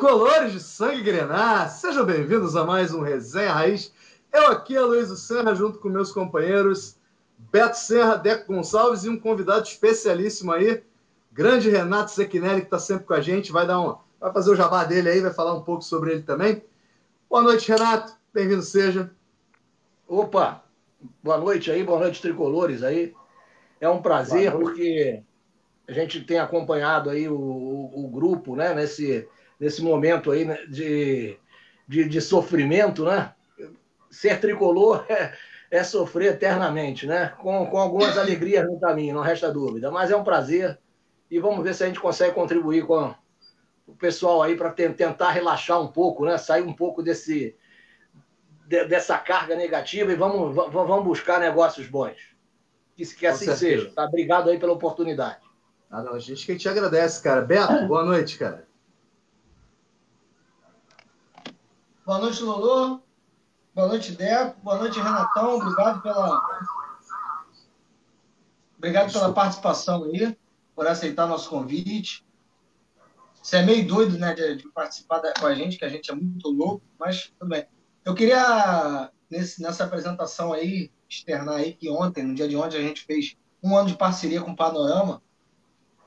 Tricolores de sangue grenar, sejam bem-vindos a mais um Resenha Raiz. Eu aqui, Aloysio Serra, junto com meus companheiros Beto Serra, Deco Gonçalves e um convidado especialíssimo aí, grande Renato Zequinelli, que está sempre com a gente, vai dar um, vai fazer o jabá dele aí, vai falar um pouco sobre ele também. Boa noite, Renato, bem-vindo seja. Opa, boa noite aí, boa noite, Tricolores aí. É um prazer, porque a gente tem acompanhado aí o, o, o grupo, né, nesse nesse momento aí né, de, de, de, sofrimento, né? Ser tricolor é, é, sofrer eternamente, né? Com, com algumas alegrias no caminho, não resta dúvida. Mas é um prazer e vamos ver se a gente consegue contribuir com o pessoal aí para tentar relaxar um pouco, né? Sair um pouco desse de, dessa carga negativa e vamos, vamos buscar negócios bons. Que, que assim seja. Tá? Obrigado aí pela oportunidade. Ah, não, a gente que te agradece, cara. Beto, boa noite, cara. Boa noite, Lolo. Boa noite, Deco. Boa noite, Renatão. Obrigado pela. Obrigado pela participação aí, por aceitar nosso convite. Você é meio doido, né, de, de participar da, com a gente, que a gente é muito louco, mas tudo bem. Eu queria, nesse, nessa apresentação aí, externar aí que ontem, no dia de ontem, a gente fez um ano de parceria com o Panorama.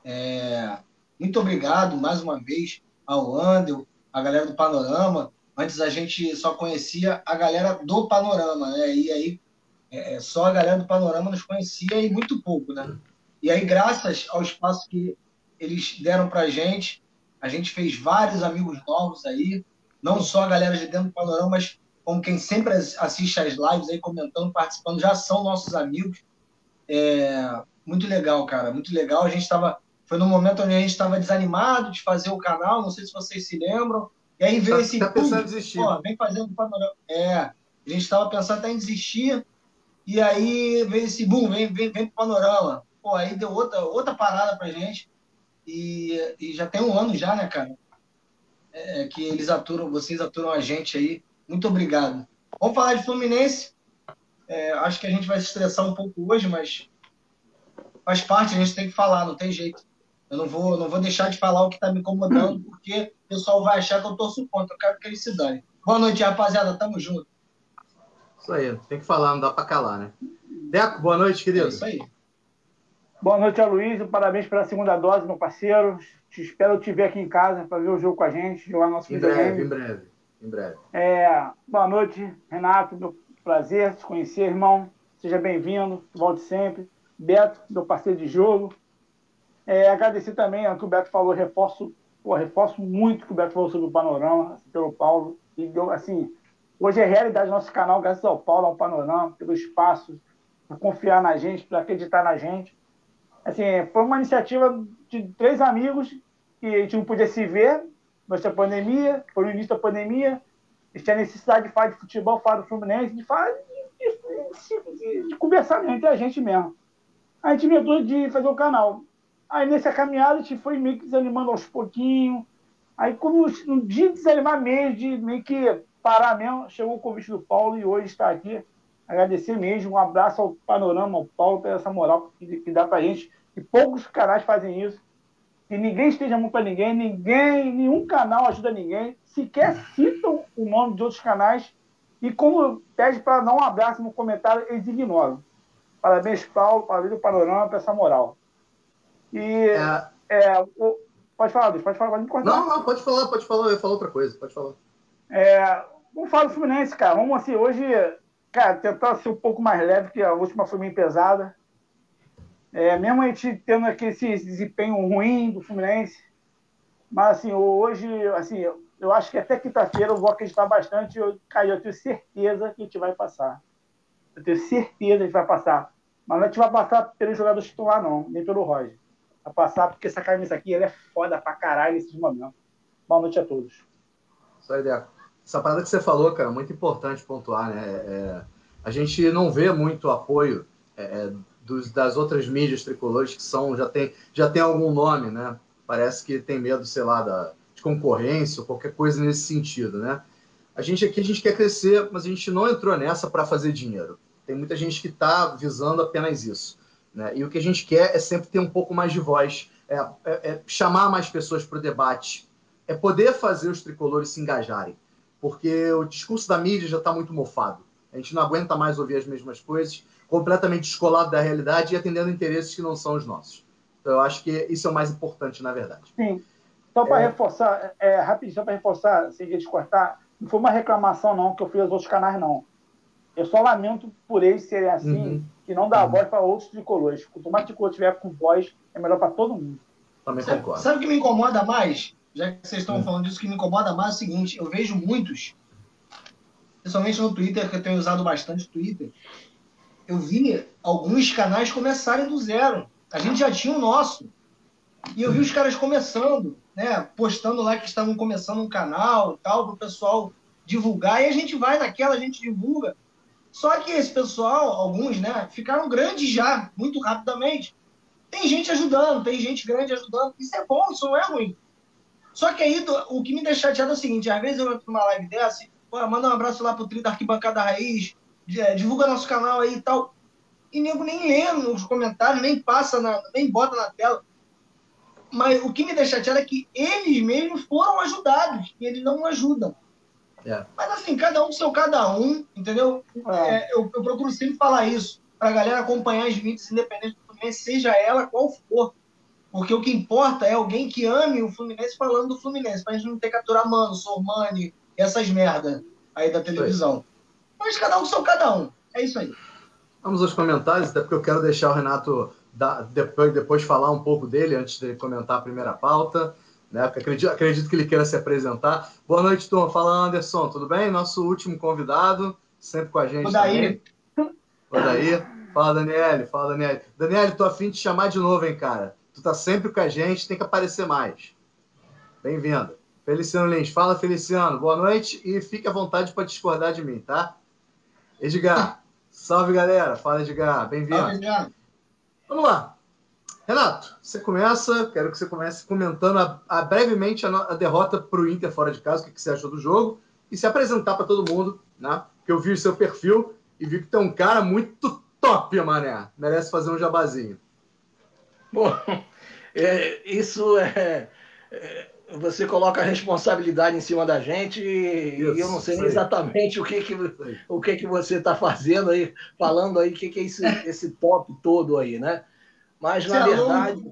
É, muito obrigado mais uma vez ao Andel, a galera do Panorama, Antes a gente só conhecia a galera do Panorama, né? E aí é, é, só a galera do Panorama nos conhecia e muito pouco, né? E aí, graças ao espaço que eles deram pra gente, a gente fez vários amigos novos aí, não só a galera de dentro do Panorama, mas como quem sempre assiste as lives aí, comentando, participando, já são nossos amigos. É, muito legal, cara, muito legal. A gente estava. Foi no momento onde a gente estava desanimado de fazer o canal, não sei se vocês se lembram. E aí veio tá, esse. Tá pensando em desistir. Pô, vem fazendo panorama. É, a gente estava pensando até em desistir. E aí veio esse boom, vem, vem, vem pro panorama. Pô, aí deu outra, outra parada pra gente. E, e já tem um ano já, né, cara? É, que eles aturam, vocês aturam a gente aí. Muito obrigado. Vamos falar de Fluminense. É, acho que a gente vai se estressar um pouco hoje, mas faz parte, a gente tem que falar, não tem jeito. Eu não vou, não vou deixar de falar o que está me incomodando, porque pessoal vai achar que eu torço contra. Eu quero que ele se dane. Boa noite, rapaziada. Tamo junto. Isso aí, tem que falar, não dá para calar, né? Deco, boa noite, querido. É isso aí. Boa noite, Aloysio. Parabéns pela segunda dose, meu parceiro. Te espero te ver aqui em casa para ver o jogo com a gente, jogar nosso em breve, em breve, em breve. É, boa noite, Renato. Meu prazer te conhecer, irmão. Seja bem-vindo, volte sempre. Beto, meu parceiro de jogo. É, agradecer também o que o Beto falou, reforço, pô, reforço muito que o Beto falou sobre o panorama, assim, pelo Paulo. E deu, assim, hoje é realidade do nosso canal, graças ao Paulo, ao panorama, pelo espaço, por confiar na gente, por acreditar na gente. Assim, foi uma iniciativa de três amigos que a gente não podia se ver durante a pandemia, foi no início da pandemia, a gente tinha necessidade de falar de futebol, falar do Fluminense, de falar de, de, de, de conversar entre a gente mesmo. A gente inventou de fazer o canal. Aí nessa caminhada a gente foi meio que desanimando aos pouquinhos. Aí, como no dia de desanimar mesmo, de meio que parar mesmo, chegou o convite do Paulo e hoje está aqui. Agradecer mesmo, um abraço ao Panorama, ao Paulo, por essa moral que, que dá pra gente. E poucos canais fazem isso. Que ninguém esteja muito para ninguém, ninguém, nenhum canal ajuda ninguém, sequer citam o nome de outros canais. E como pede para dar um abraço no comentário, eles ignoram. Parabéns, Paulo, parabéns ao Panorama por essa moral. E é... É, o... pode falar, Luiz, pode falar, pode me cortar. Não, não, pode falar, pode falar, eu ia falar outra coisa, pode falar. É, vamos falar do Fluminense, cara. Vamos assim, hoje, cara, tentar ser um pouco mais leve, que a última foi meio pesada. É, mesmo a gente tendo aquele desempenho ruim do Fluminense, mas assim, hoje, assim, eu acho que até quinta-feira eu vou acreditar bastante. Eu, cara, eu tenho certeza que a gente vai passar. Eu tenho certeza que a gente vai passar. Mas não a gente vai passar pelo jogador titular, não, nem pelo Roger a passar, porque essa camisa aqui ela é foda pra caralho nesses momentos. Boa noite a todos. Isso aí, Deco. Essa parada que você falou, cara, muito importante pontuar, né? É, a gente não vê muito apoio é, é, dos, das outras mídias tricolores que são já tem, já tem algum nome, né? Parece que tem medo, sei lá, da, de concorrência ou qualquer coisa nesse sentido, né? A gente aqui a gente quer crescer, mas a gente não entrou nessa para fazer dinheiro. Tem muita gente que está visando apenas isso. Né? E o que a gente quer é sempre ter um pouco mais de voz, é, é, é chamar mais pessoas para o debate, é poder fazer os tricolores se engajarem, porque o discurso da mídia já está muito mofado. A gente não aguenta mais ouvir as mesmas coisas, completamente descolado da realidade e atendendo interesses que não são os nossos. Então, eu acho que isso é o mais importante, na verdade. Sim. Só para é... reforçar, é, rapidinho, só para reforçar, sem te cortar, não foi uma reclamação, não, que eu fiz aos outros canais, não. Eu só lamento por eles serem assim, uhum. que não dá uhum. voz para outros tricolores. Quanto mais tricolor tiver com voz, é melhor para todo mundo. Também concordo. Sabe o que me incomoda mais? Já que vocês estão uhum. falando disso, o que me incomoda mais é o seguinte: eu vejo muitos, principalmente no Twitter, que eu tenho usado bastante Twitter, eu vi alguns canais começarem do zero. A gente já tinha o nosso. E eu vi os caras começando, né? Postando lá que estavam começando um canal e tal, para o pessoal divulgar. E a gente vai naquela, a gente divulga. Só que esse pessoal, alguns, né, ficaram grandes já, muito rapidamente. Tem gente ajudando, tem gente grande ajudando. Isso é bom, isso não é ruim. Só que aí, o que me deixa chateado é o seguinte: às vezes eu entro numa live dessa, pô, manda um abraço lá pro Tri da Arquibancada Raiz, é, divulga nosso canal aí e tal. E nego nem lê nos comentários, nem passa, na, nem bota na tela. Mas o que me deixa chateado é que eles mesmos foram ajudados e eles não ajudam. É. Mas assim, cada um seu cada um, entendeu? É. É, eu, eu, procuro sempre falar isso, para a galera acompanhar as mídias independentes do Fluminense, seja ela qual for. Porque o que importa é alguém que ame o Fluminense falando do Fluminense, pra gente não ter que aturar Mano, Sormani, essas merda aí da televisão. Mas cada um seu cada um. É isso aí. Vamos aos comentários, até porque eu quero deixar o Renato da, depois, depois falar um pouco dele antes de comentar a primeira pauta né? Porque acredito, acredito que ele queira se apresentar. Boa noite, turma. Fala, Anderson, tudo bem? Nosso último convidado, sempre com a gente. Daí. Daí. Fala, Daniele. Fala, Daniele. Daniele, tô afim de te chamar de novo, hein, cara? Tu tá sempre com a gente, tem que aparecer mais. Bem-vindo. Feliciano Lins. Fala, Feliciano. Boa noite e fique à vontade para discordar de mim, tá? Edgar. Salve, galera. Fala, Edgar. Bem-vindo. Vamos lá. Renato, você começa, quero que você comece comentando a, a brevemente a, a derrota para o Inter fora de casa, o que, que, você achou do jogo, e se apresentar para todo mundo, né? Porque eu vi o seu perfil e vi que tem um cara muito top, mané. Merece fazer um jabazinho. Bom, é, isso é, é, Você coloca a responsabilidade em cima da gente e, isso, eu não sei exatamente o que, que, o que, que você está fazendo aí, falando aí, o que, que é esse, esse top todo aí, né? Mas, na verdade,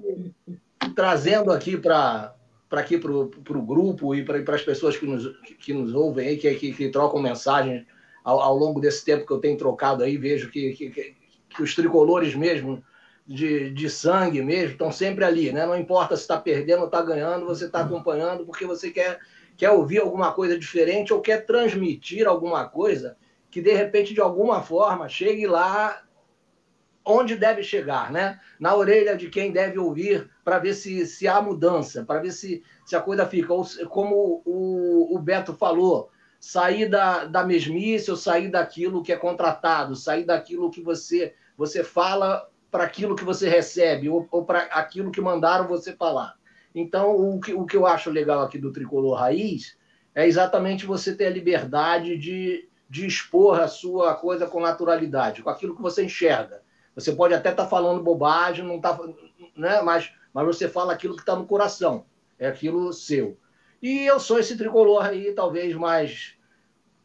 trazendo aqui para aqui para o grupo e para as pessoas que nos, que nos ouvem aí, que, que, que trocam mensagens ao, ao, longo desse tempo que eu tenho trocado aí, vejo que, que, que os tricolores mesmo, de, de sangue mesmo, estão sempre ali, né? Não importa se está perdendo ou está ganhando, você está acompanhando porque você quer, quer ouvir alguma coisa diferente ou quer transmitir alguma coisa que, de repente, de alguma forma, chegue lá onde deve chegar, né? na orelha de quem deve ouvir, para ver se, se há mudança, para ver se, se a coisa fica. Ou, como o, o Beto falou, sair da, da mesmice ou sair daquilo que é contratado, sair daquilo que você, você fala para aquilo que você recebe, ou, ou para aquilo que mandaram você falar. Então, o que, o que eu acho legal aqui do Tricolor Raiz é exatamente você ter a liberdade de, de expor a sua coisa com naturalidade, com aquilo que você enxerga. Você pode até estar tá falando bobagem, não tá, né? mas, mas você fala aquilo que está no coração, é aquilo seu. E eu sou esse tricolor aí, talvez mais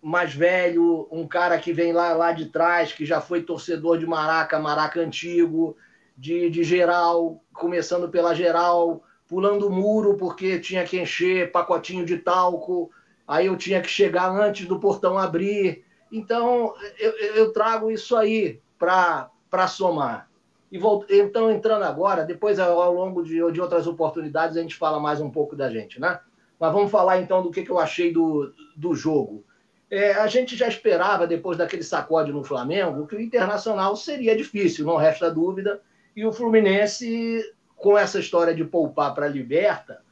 mais velho, um cara que vem lá, lá de trás, que já foi torcedor de Maraca, Maraca antigo, de, de geral, começando pela geral, pulando o muro porque tinha que encher pacotinho de talco, aí eu tinha que chegar antes do portão abrir. Então, eu, eu trago isso aí para para somar. E volt... então, entrando agora, depois ao longo de, de outras oportunidades, a gente fala mais um pouco da gente, né? Mas vamos falar então do que, que eu achei do, do jogo. É, a gente já esperava, depois daquele sacode no Flamengo, que o Internacional seria difícil, não resta dúvida. E o Fluminense, com essa história de poupar para a Liberta,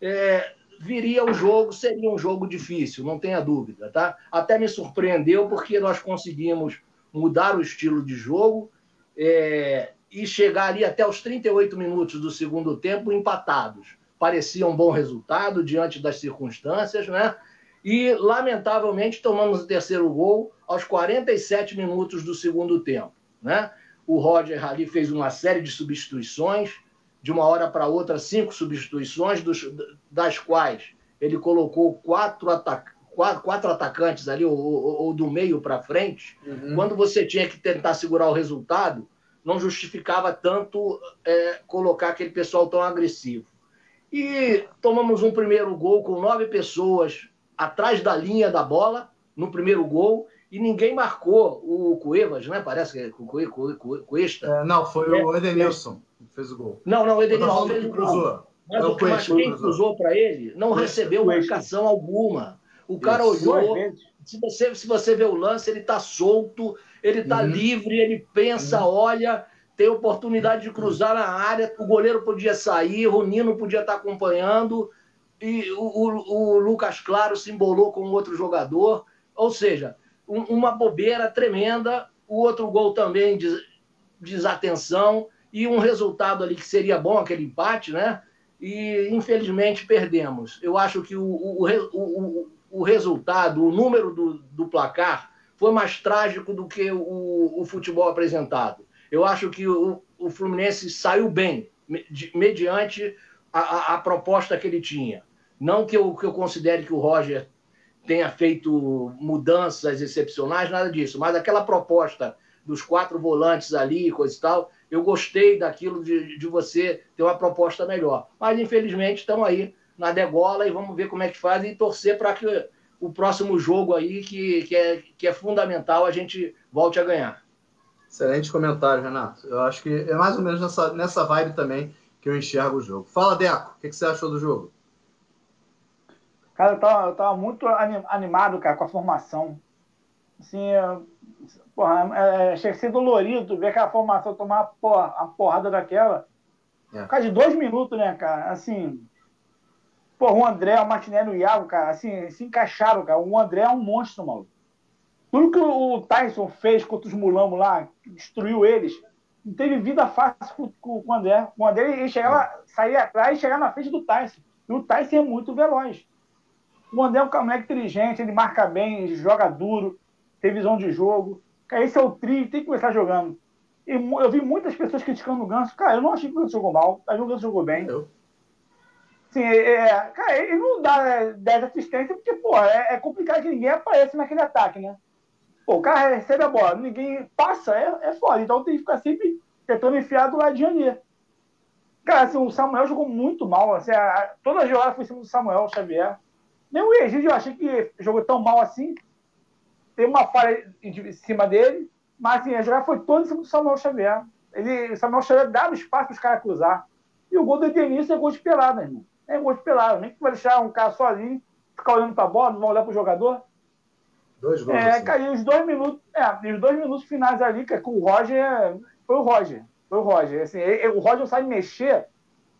é, viria o jogo, seria um jogo difícil, não tenha dúvida. Tá? Até me surpreendeu porque nós conseguimos mudar o estilo de jogo é, e chegar ali até os 38 minutos do segundo tempo empatados. Parecia um bom resultado diante das circunstâncias, né? E, lamentavelmente, tomamos o terceiro gol aos 47 minutos do segundo tempo, né? O Roger ali fez uma série de substituições, de uma hora para outra, cinco substituições, dos, das quais ele colocou quatro, atac quatro, quatro atacantes ali, ou, ou, ou do meio para frente, uhum. quando você tinha que tentar segurar o resultado, não justificava tanto é, colocar aquele pessoal tão agressivo. E tomamos um primeiro gol com nove pessoas atrás da linha da bola, no primeiro gol, e ninguém marcou o Cuevas, né? Parece que é o Cuesta. É, não, foi é, o Edenilson que fez o gol. Não, não, o Edenilson fez o gol. Mas, o, mas quem cruzou para ele não recebeu marcação alguma. O cara Isso. olhou. Se você, se você vê o lance, ele está solto, ele está uhum. livre, ele pensa, uhum. olha, tem oportunidade de cruzar na área, o goleiro podia sair, o Nino podia estar tá acompanhando, e o, o, o Lucas Claro se embolou com outro jogador. Ou seja, um, uma bobeira tremenda, o outro gol também de desatenção, e um resultado ali que seria bom, aquele empate, né? E infelizmente perdemos. Eu acho que o, o, o, resultado, o número do, do placar foi mais trágico do que o, o futebol apresentado. Eu acho que o, o Fluminense saiu bem, mediante a, a, a, proposta que ele tinha. Não que eu, que eu considere que o Roger tenha feito mudanças excepcionais, nada disso, mas aquela proposta dos quatro volantes ali, coisa e tal, eu gostei daquilo de, de você ter uma proposta melhor. Mas, infelizmente, estamos aí na degola e vamos ver como é que faz e torcer para que o próximo jogo aí, que, que, é, que é fundamental, a gente volte a ganhar. Excelente comentário, Renato. Eu acho que é mais ou menos nessa, nessa vibe também que eu enxergo o jogo. Fala, Deco, o que, que você achou do jogo? Cara, eu tava, eu tava muito animado, cara, com a formação. Assim, eu, porra, é, chega a ser dolorido ver aquela formação tomar porra, a porrada daquela. É. Por causa de dois minutos, né, cara? Assim, Pô, o André, o Martinelli e o Iago, cara, assim, se encaixaram, cara. O André é um monstro, mano. Tudo que o Tyson fez contra os mulambos lá, destruiu eles, não teve vida fácil com, com, com o André. O André ele chegava, saía atrás e chegava na frente do Tyson. E o Tyson é muito veloz. O André é um moleque inteligente, ele marca bem, ele joga duro, tem visão de jogo. Cara, esse é o tri, tem que começar jogando. E eu vi muitas pessoas criticando o Ganso. Cara, eu não achei que o Ganso jogou mal. O Ganso jogou bem. Eu. Sim, é, é, cara, ele não dá 10 assistências porque, pô, é, é, complicado que ninguém apareça naquele ataque, né? Pô, o cara recebe a bola, ninguém passa, é, é foda. Então tem que ficar sempre tentando enfiar do ladinho ali. Cara, assim, o Samuel jogou muito mal. Assim, a, toda a jogada foi em cima do Samuel Xavier. Nem o Egídio eu achei que jogou tão mal assim. Tem uma falha em cima dele, mas assim, a jogada foi toda em cima do Samuel Xavier. Ele, o Samuel Xavier dava espaço para os caras cruzar. E o gol do Edenilson é gol de pelada, irmão é gol de pelado. Nem que vai deixar um cara sozinho, ficar olhando para a bola, não vai olhar para o jogador. Dois gols. É, assim. caiu os dois minutos. É, os dois minutos finais ali, que é com o Roger. Foi o Roger. Foi o Roger. Assim, ele, o Roger não sabe mexer.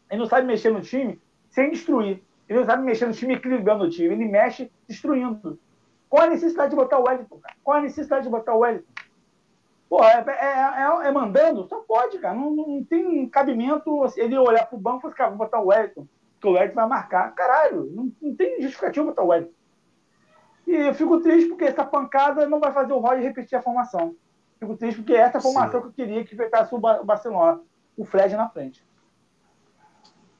Ele não sabe mexer no time sem destruir. Ele não sabe mexer no time equilibrando o time. Ele mexe destruindo. Qual a necessidade de botar o Wellington, cara? Qual a necessidade de botar o Wellington? Pô, é, é, é, é mandando? Só pode, cara. Não, não tem cabimento assim, ele olhar pro banco e falar, cara, vou botar o Wellington que o Wellington vai marcar. Caralho, não, não tem justificativa botar o Wellington. E eu fico triste porque essa pancada não vai fazer o Roger repetir a formação. Fico triste porque essa é a formação Sim. que eu queria que enfrentasse o Barcelona. O Fred na frente.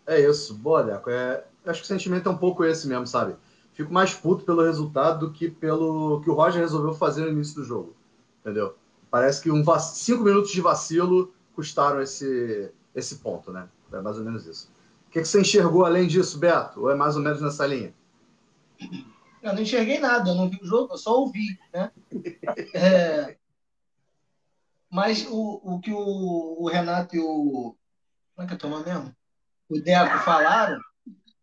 É isso. Boa, Deco. É, acho que o sentimento é um pouco esse mesmo, sabe? Fico mais puto pelo resultado do que pelo que o Roger resolveu fazer no início do jogo. Entendeu? Parece que um cinco minutos de vacilo custaram esse, esse ponto, né? É mais ou menos isso. O que, que você enxergou além disso, Beto? Ou é mais ou menos nessa linha? Eu não enxerguei nada, eu não vi o jogo, eu só ouvi, né? É, mas o, o que o, o, Renato e o. Como é que é teu nome mesmo? O Deco falaram.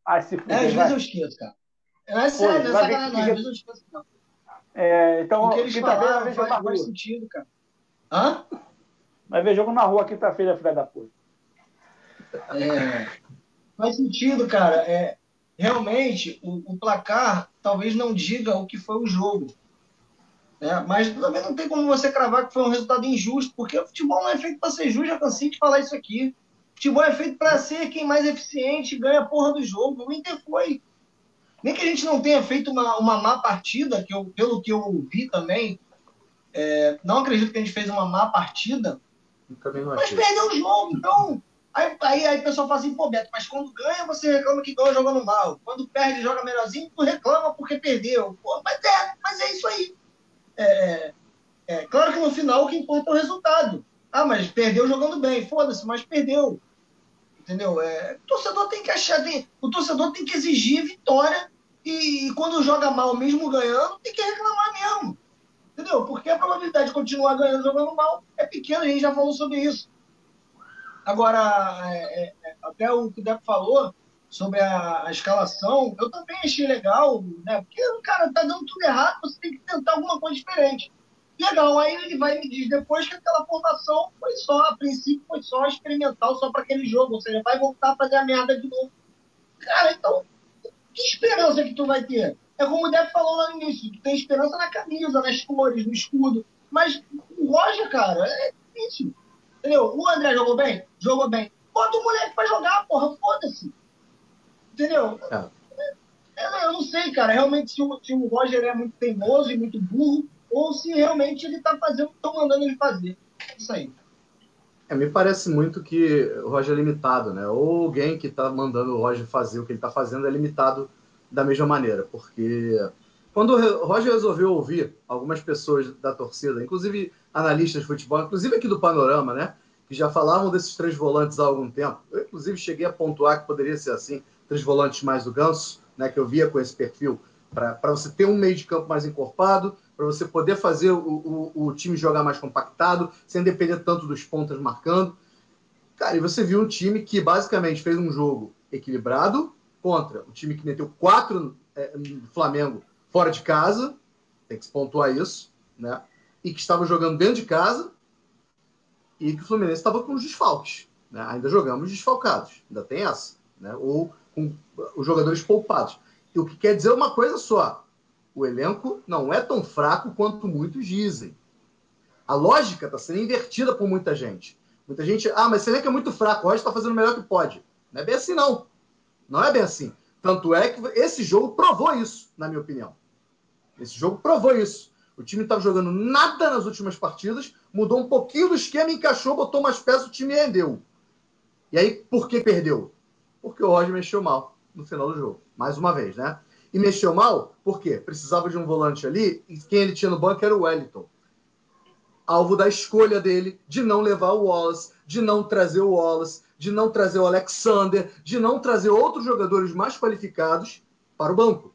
Ah, se fuder, é, às vezes eu esqueço, cara. É sério, não é sacanagem, não. Às vezes eu esqueço, não. É, então, o que eles falaram faz, faz sentido, cara. Hã? Vai ver jogo na rua quinta-feira, filha da puta. É. Faz sentido, cara. É, realmente, o, o, placar talvez não diga o que foi o jogo. Né? Mas também não tem como você cravar que foi um resultado injusto, porque o futebol não é feito para ser justo, já cansei de falar isso aqui. O futebol é feito para ser quem mais eficiente ganha a porra do jogo. O Inter foi. Nem que a gente não tenha feito uma, uma má partida, que eu, pelo que eu vi também, é, não acredito que a gente fez uma má partida, mas perdeu o jogo. Então, Aí, aí, aí o pessoal fala assim, pô, Beto, mas quando ganha, você reclama que ganha jogando mal. Quando perde, joga melhorzinho, tu reclama porque perdeu. Pô, mas é, mas é isso aí. É, é, claro que no final o que importa é o resultado. Ah, mas perdeu jogando bem. Foda-se, mas perdeu. Entendeu? É, o torcedor tem que achar, tem, o torcedor tem que exigir vitória e, e, quando joga mal, mesmo ganhando, tem que reclamar mesmo. Entendeu? Porque a probabilidade de continuar ganhando jogando mal é pequena, a gente já falou sobre isso. Agora, é, é, é, até o que o Deco falou sobre a, a, escalação, eu também achei legal, né? Porque o cara tá dando tudo errado, você tem que tentar alguma coisa diferente. Legal, aí ele vai me diz depois que aquela formação foi só, a princípio, foi só experimental, só para aquele jogo, ou seja, vai voltar a fazer a merda de novo. Cara, então, que esperança que tu vai ter? É como o Deco falou lá no início, tu tem esperança na camisa, nas cores, no escudo. Mas o Roger, cara, é difícil. Entendeu? O André jogou bem? Jogou bem. Bota o moleque pra jogar, porra, foda-se. Entendeu? É. é. Eu não sei, cara, realmente se o, se o Roger é muito teimoso e muito burro, ou se realmente ele tá fazendo o que estão mandando ele fazer. Isso aí. É, me parece muito que o Roger é limitado, né? Ou alguém que está mandando o Roger fazer o que ele está fazendo é limitado da mesma maneira, porque quando o Roger resolveu ouvir algumas pessoas da torcida, inclusive analistas de futebol, inclusive aqui do Panorama, né? Que já falavam desses três volantes há algum tempo. Eu, inclusive, cheguei a pontuar que poderia ser assim, três volantes mais do Ganso, né? Que eu via com esse perfil, para você ter um meio de campo mais encorpado, para você poder fazer o, o, o, time jogar mais compactado, sem depender tanto dos pontas marcando. Cara, e você viu um time que basicamente fez um jogo equilibrado contra o time que meteu quatro é, Flamengo fora de casa, tem que se pontuar isso, né? E que estava jogando dentro de casa e que o Fluminense estava com os desfalques. Né? Ainda jogamos desfalcados, ainda tem essa, né? Ou com os jogadores poupados. E o que quer dizer uma coisa só: o elenco não é tão fraco quanto muitos dizem. A lógica está sendo invertida por muita gente. Muita gente, ah, mas esse elenco é muito fraco, o Roger está fazendo o melhor que pode. Não é bem assim, não. Não é bem assim. Tanto é que esse jogo provou isso, na minha opinião. Esse jogo provou isso. O time estava jogando nada nas últimas partidas, mudou um pouquinho do esquema, encaixou, botou mais peças, o time rendeu. E aí, por que perdeu? Porque o Roger mexeu mal no final do jogo. Mais uma vez, né? E mexeu mal, por quê? Precisava de um volante ali, e quem ele tinha no banco era o Wellington. Alvo da escolha dele de não levar o Wallace, de não trazer o Wallace, de não trazer o Alexander, de não trazer outros jogadores mais qualificados para o banco.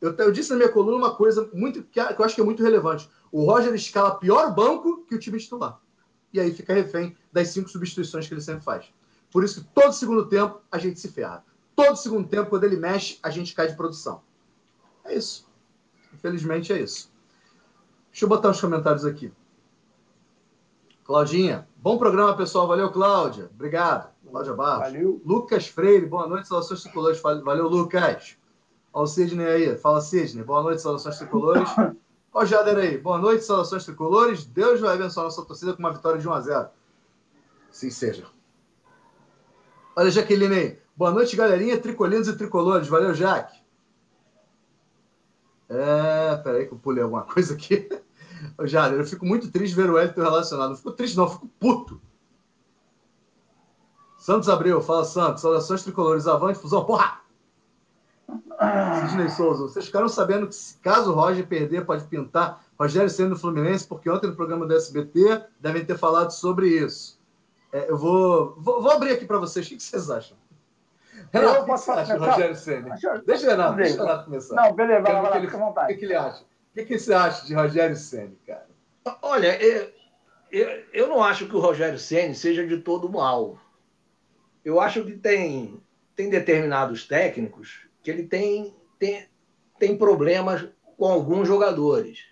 Eu, eu disse na minha coluna uma coisa muito que eu acho que é muito relevante. O Roger escala pior banco que o time titular. E aí fica refém das cinco substituições que ele sempre faz. Por isso que todo segundo tempo a gente se ferra. Todo segundo tempo, quando ele mexe, a gente cai de produção. É isso. Infelizmente é isso. Deixa eu botar os comentários aqui. Claudinha, bom programa, pessoal. Valeu, Cláudia. Obrigado. Cláudia Barros. Valeu. Lucas Freire, boa noite, saudações tricolores. Valeu, Lucas. Olha o Sidney aí. Fala, Sidney. Boa noite, saudações tricolores. Olha o Jader aí. Boa noite, saudações tricolores. Deus vai abençoar nossa torcida com uma vitória de 1 a 0 Sim seja. Olha a Jaqueline aí. Boa noite, galerinha, tricolinos e tricolores. Valeu, Jaque. É, peraí que eu pulei alguma coisa aqui. Jader, eu fico muito triste ver o Wellington relacionado. Não fico triste, não, fico puto. Santos Abreu, fala Santos. Saudações tricolores, avante, fusão. Porra! Sidney Souza, vocês ficaram sabendo que se caso o Roger perder, pode pintar Rogério sendo do Fluminense, porque ontem no programa do SBT devem ter falado sobre isso. É, eu vou, vou, vou, abrir aqui para vocês. O que vocês acham? Renato, eu o que você acha Rogério Senna? Deixa o Renato, deixa o Renato começar. Não, beleza, vai lá, fica à vontade. O que ele acha? O que, que você acha de Rogério Senna, cara? Olha, eu, eu, eu não acho que o Rogério Senna seja de todo mal. Eu acho que tem, tem determinados técnicos que ele tem, tem, tem problemas com alguns jogadores.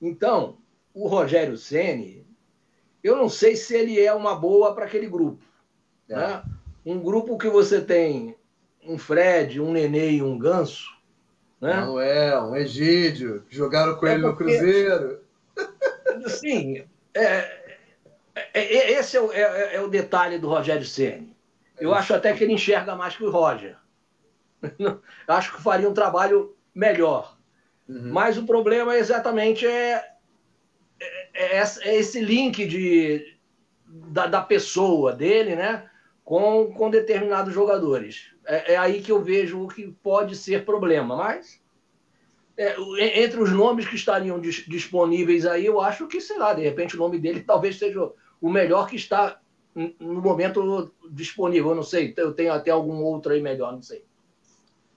Então, o Rogério Ceni, eu não sei se ele é uma boa para aquele grupo. É. Né? Um grupo que você tem um Fred, um Nenê e um Ganso. Né? Manuel, um Egídio, que jogaram com é ele porque, no Cruzeiro. Sim, é, é, é, esse é, é, é, o detalhe do Rogério Ceni. Eu acho até que ele enxerga mais que o Roger. acho que faria um trabalho melhor. Uhum. Mas o problema é exatamente é, é, é, esse link de, da, da pessoa dele, né? com, com determinados jogadores. É, é aí que eu vejo o que pode ser problema, mas é, entre os nomes que estariam dis, disponíveis aí, eu acho que, sei lá, de repente o nome dele talvez seja o melhor que está no momento disponível. Eu não sei, eu tenho até algum outro aí melhor, não sei.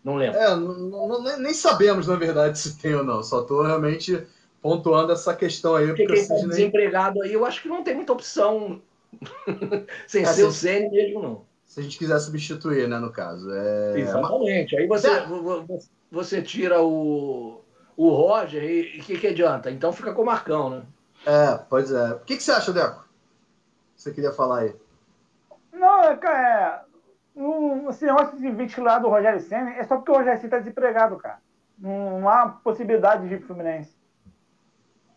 Não lembro. É, não, não, nem sabemos, na verdade, se tem ou não. Só estou realmente pontuando essa questão aí. Porque quem está desempregado aí, eu acho que não tem muita opção sem é, ser o Ceni mesmo, não. Se a gente quiser substituir, né, no caso. É... Exatamente. Aí você, você tira o, o Roger e o que, que adianta? Então fica com o Marcão, né? É, pois é. O que, que você acha, Deco? Você queria falar aí? Não, é, é um, esse negócio de ventilar do Rogério Senna é só porque o Rogério Senna está desempregado, cara. Não, não, há possibilidade de ir pro Fluminense.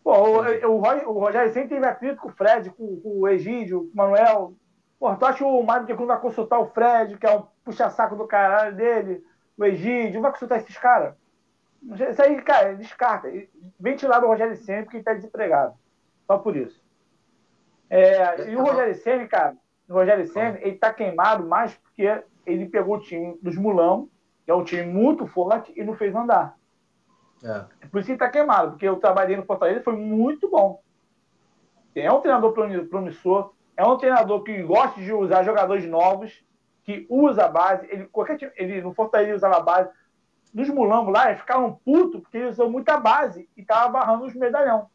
Pô, o, o, o Rogério Senna teve atrito com o Fred, com, com o Egídio, com o Manuel. Pô, tu acha que o Mário de Cruz vai consultar o Fred, que é um puxa-saco do caralho dele, o Egídio, vai consultar esses caras? Isso aí, cara, descarta. Ventilar o Rogério Senna porque ele está desempregado. Só por isso. É, e o Rogério Senna, cara, o Rogério Senna, ele tá queimado mais porque ele pegou o time dos Mulão, que é um time muito forte, e não fez andar. É. é por isso que ele tá queimado, porque o trabalho dele no Fortaleza foi muito bom. É um treinador promissor, é um treinador que gosta de usar jogadores novos, que usa a base. Ele, qualquer time, ele no Fortaleza usava a base. Nos mulambos lá, eles ficavam putos porque eles usam muita base e tava barrando os medalhão.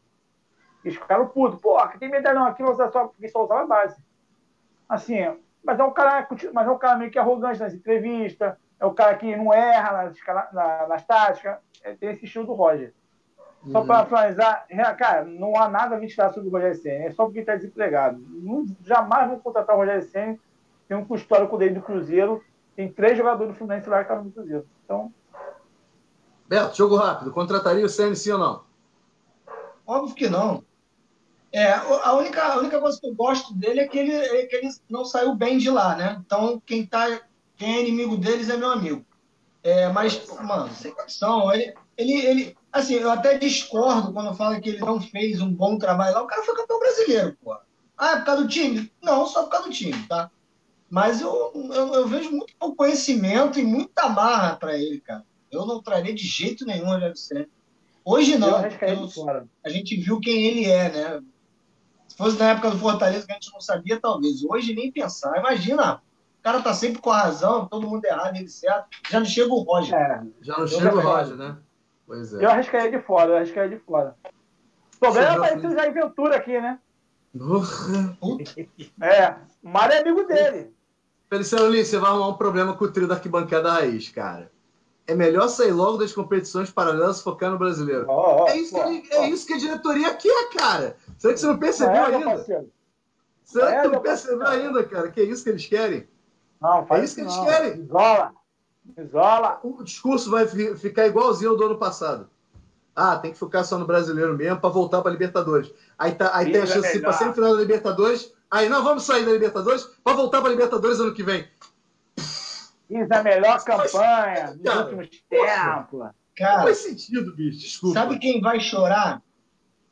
Eles ficaram putos. Pô, aqui tem medalhão aqui, você só, porque só usava a base. Assim, mas é um cara, mas é um cara meio que arrogante nas entrevistas, é o cara que não erra nas, na, nas táticas, é, tem esse estilo do Roger. Só uhum. para finalizar, cara, não há nada a ventilar sobre o Rogério Senna, é só porque está desempregado. Não, jamais vão contratar o Rogério Senna, tem um histórico dele do Cruzeiro, tem três jogadores do Fluminense lá que estavam no Cruzeiro. Então. Beto, jogo rápido, contrataria o Senna sim ou não? Óbvio que não. É, a única, a única coisa que eu gosto dele é que ele, é que ele não saiu bem de lá, né? Então, quem, tá, quem é inimigo deles é meu amigo. É, mas, mano, sem condição. Ele, ele, ele, assim, eu até discordo quando fala que ele não fez um bom trabalho lá. O cara foi campeão brasileiro, pô. Ah, é por causa do time? Não, só por causa do time, tá? Mas eu, eu, eu vejo muito pouco conhecimento e muita marra para ele, cara. Eu não traria de jeito nenhum o Senna. Hoje não. Eu, eu, a gente viu quem ele é, né? Se fosse na época do Fortaleza que a gente não sabia, talvez. Hoje nem pensar. Imagina, o cara tá sempre com a razão, todo mundo errado, ele certo. Já não chega o Roger. É, já não chega o Roger, né? Pois é. Eu arriscaria de fora, eu arriscaria de fora. O problema é aparecer o Jair Ventura aqui, né? é, o Mário é amigo dele. Feliciano Lins, você vai arrumar um problema com o trio da arquibancada raiz, cara é melhor sair logo das competições paralelas e focar no brasileiro. Oh, oh, é, isso oh, ele, é isso que a diretoria quer, cara. Será que você não percebeu é, ainda? Será que você não percebeu ainda, cara? Que é isso que eles querem? Não, é isso que eles querem. Isola. Isola. O discurso vai ficar igualzinho ao do ano passado. Ah, tem que focar só no brasileiro mesmo para voltar para Libertadores. Aí, tá, aí tem a chance de ir para semifinal da Libertadores. Aí, não, vamos sair da Libertadores para voltar para Libertadores ano que vem. Fiz a melhor campanha nos cara, últimos tempos. Cara, não faz sentido, bicho. Desculpa. Sabe quem vai chorar?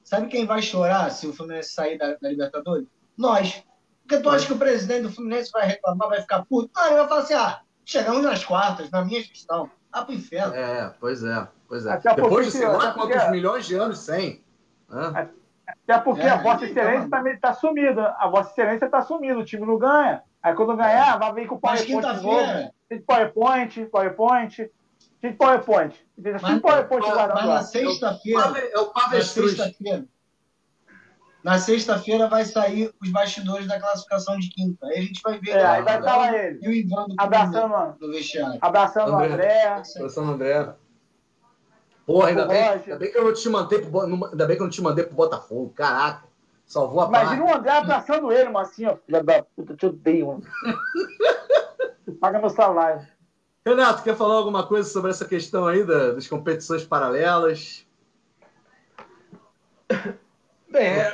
Sabe quem vai chorar se o Fluminense sair da, da Libertadores? Nós. Porque tu acha que o presidente do Fluminense vai reclamar, vai ficar puto? Não, ele vai falar assim: ah, chegamos nas quartas, na minha gestão. Ah, pro inferno. É, pois é, pois é. Até Depois de sei lá quantos porque... milhões de anos sem. Até porque é, a Vossa Excelência está tá sumida. A Vossa Excelência está sumida, o time não ganha. Aí quando ganhar, vai vir com o PowerPoint novo. Tem PowerPoint, PowerPoint. Tem PowerPoint. Tem mas, PowerPoint mas, mas na sexta-feira. É o Na sexta-feira. Na sexta-feira vai sair os bastidores da classificação de quinta. Aí a gente vai ver. É, aí vai estar lá ele. E o Ivan do abraçando, do vestiário. Abraçando o André. Abraçando o André. Porra, ainda bem, ainda bem que eu não te mandei pro, ainda bem que eu não te mandei pro Botafogo. Caraca. Salvou a Imagina o André abraçando ele, mas assim, ó, filha da puta, te odeio, mano. Paga meu salário. Renato, quer falar alguma coisa sobre essa questão aí da, das competições paralelas? Bem, é,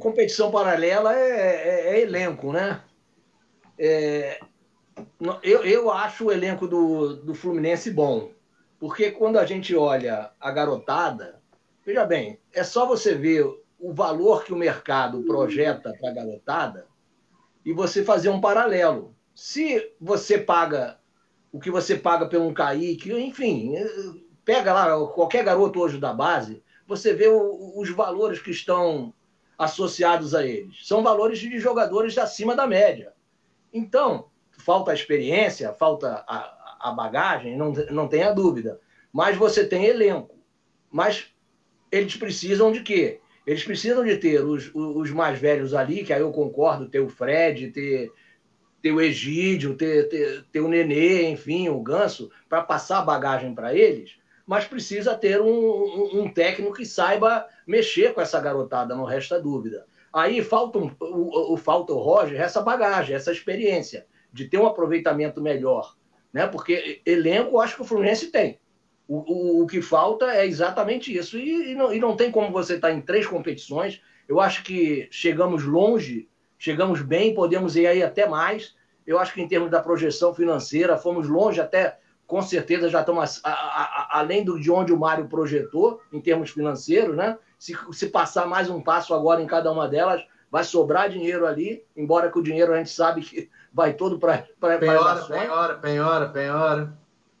competição paralela é, é, é elenco, né? É, eu, eu acho o elenco do, do Fluminense bom, porque quando a gente olha a garotada, veja bem, é só você ver o valor que o mercado projeta para a garotada e você fazer um paralelo. Se você paga o que você paga pelo um Kaique, enfim, pega lá qualquer garoto hoje da base, você vê o, os valores que estão associados a eles. São valores de jogadores acima da média. Então, falta a experiência, falta a, a bagagem, não, não tenha dúvida. Mas você tem elenco. Mas eles precisam de quê? Eles precisam de ter os, os mais velhos ali, que aí eu concordo, ter o Fred, ter, ter o Egídio, ter, ter, ter o Nenê, enfim, o Ganso, para passar a bagagem para eles, mas precisa ter um, um, um, técnico que saiba mexer com essa garotada, não resta dúvida. Aí falta um, o, o, falta o Roger essa bagagem, essa experiência de ter um aproveitamento melhor, né? Porque elenco acho que o Fluminense tem. O, o, o que falta é exatamente isso. E, e, não, e não tem como você estar tá em três competições. Eu acho que chegamos longe, chegamos bem, podemos ir aí até mais. Eu acho que em termos da projeção financeira, fomos longe até, com certeza, já estamos a, a, a, além do, de onde o Mário projetou, em termos financeiros, né? Se, se passar mais um passo agora em cada uma delas, vai sobrar dinheiro ali, embora que o dinheiro a gente sabe que vai todo para penhora, penhora, penhora, penhora.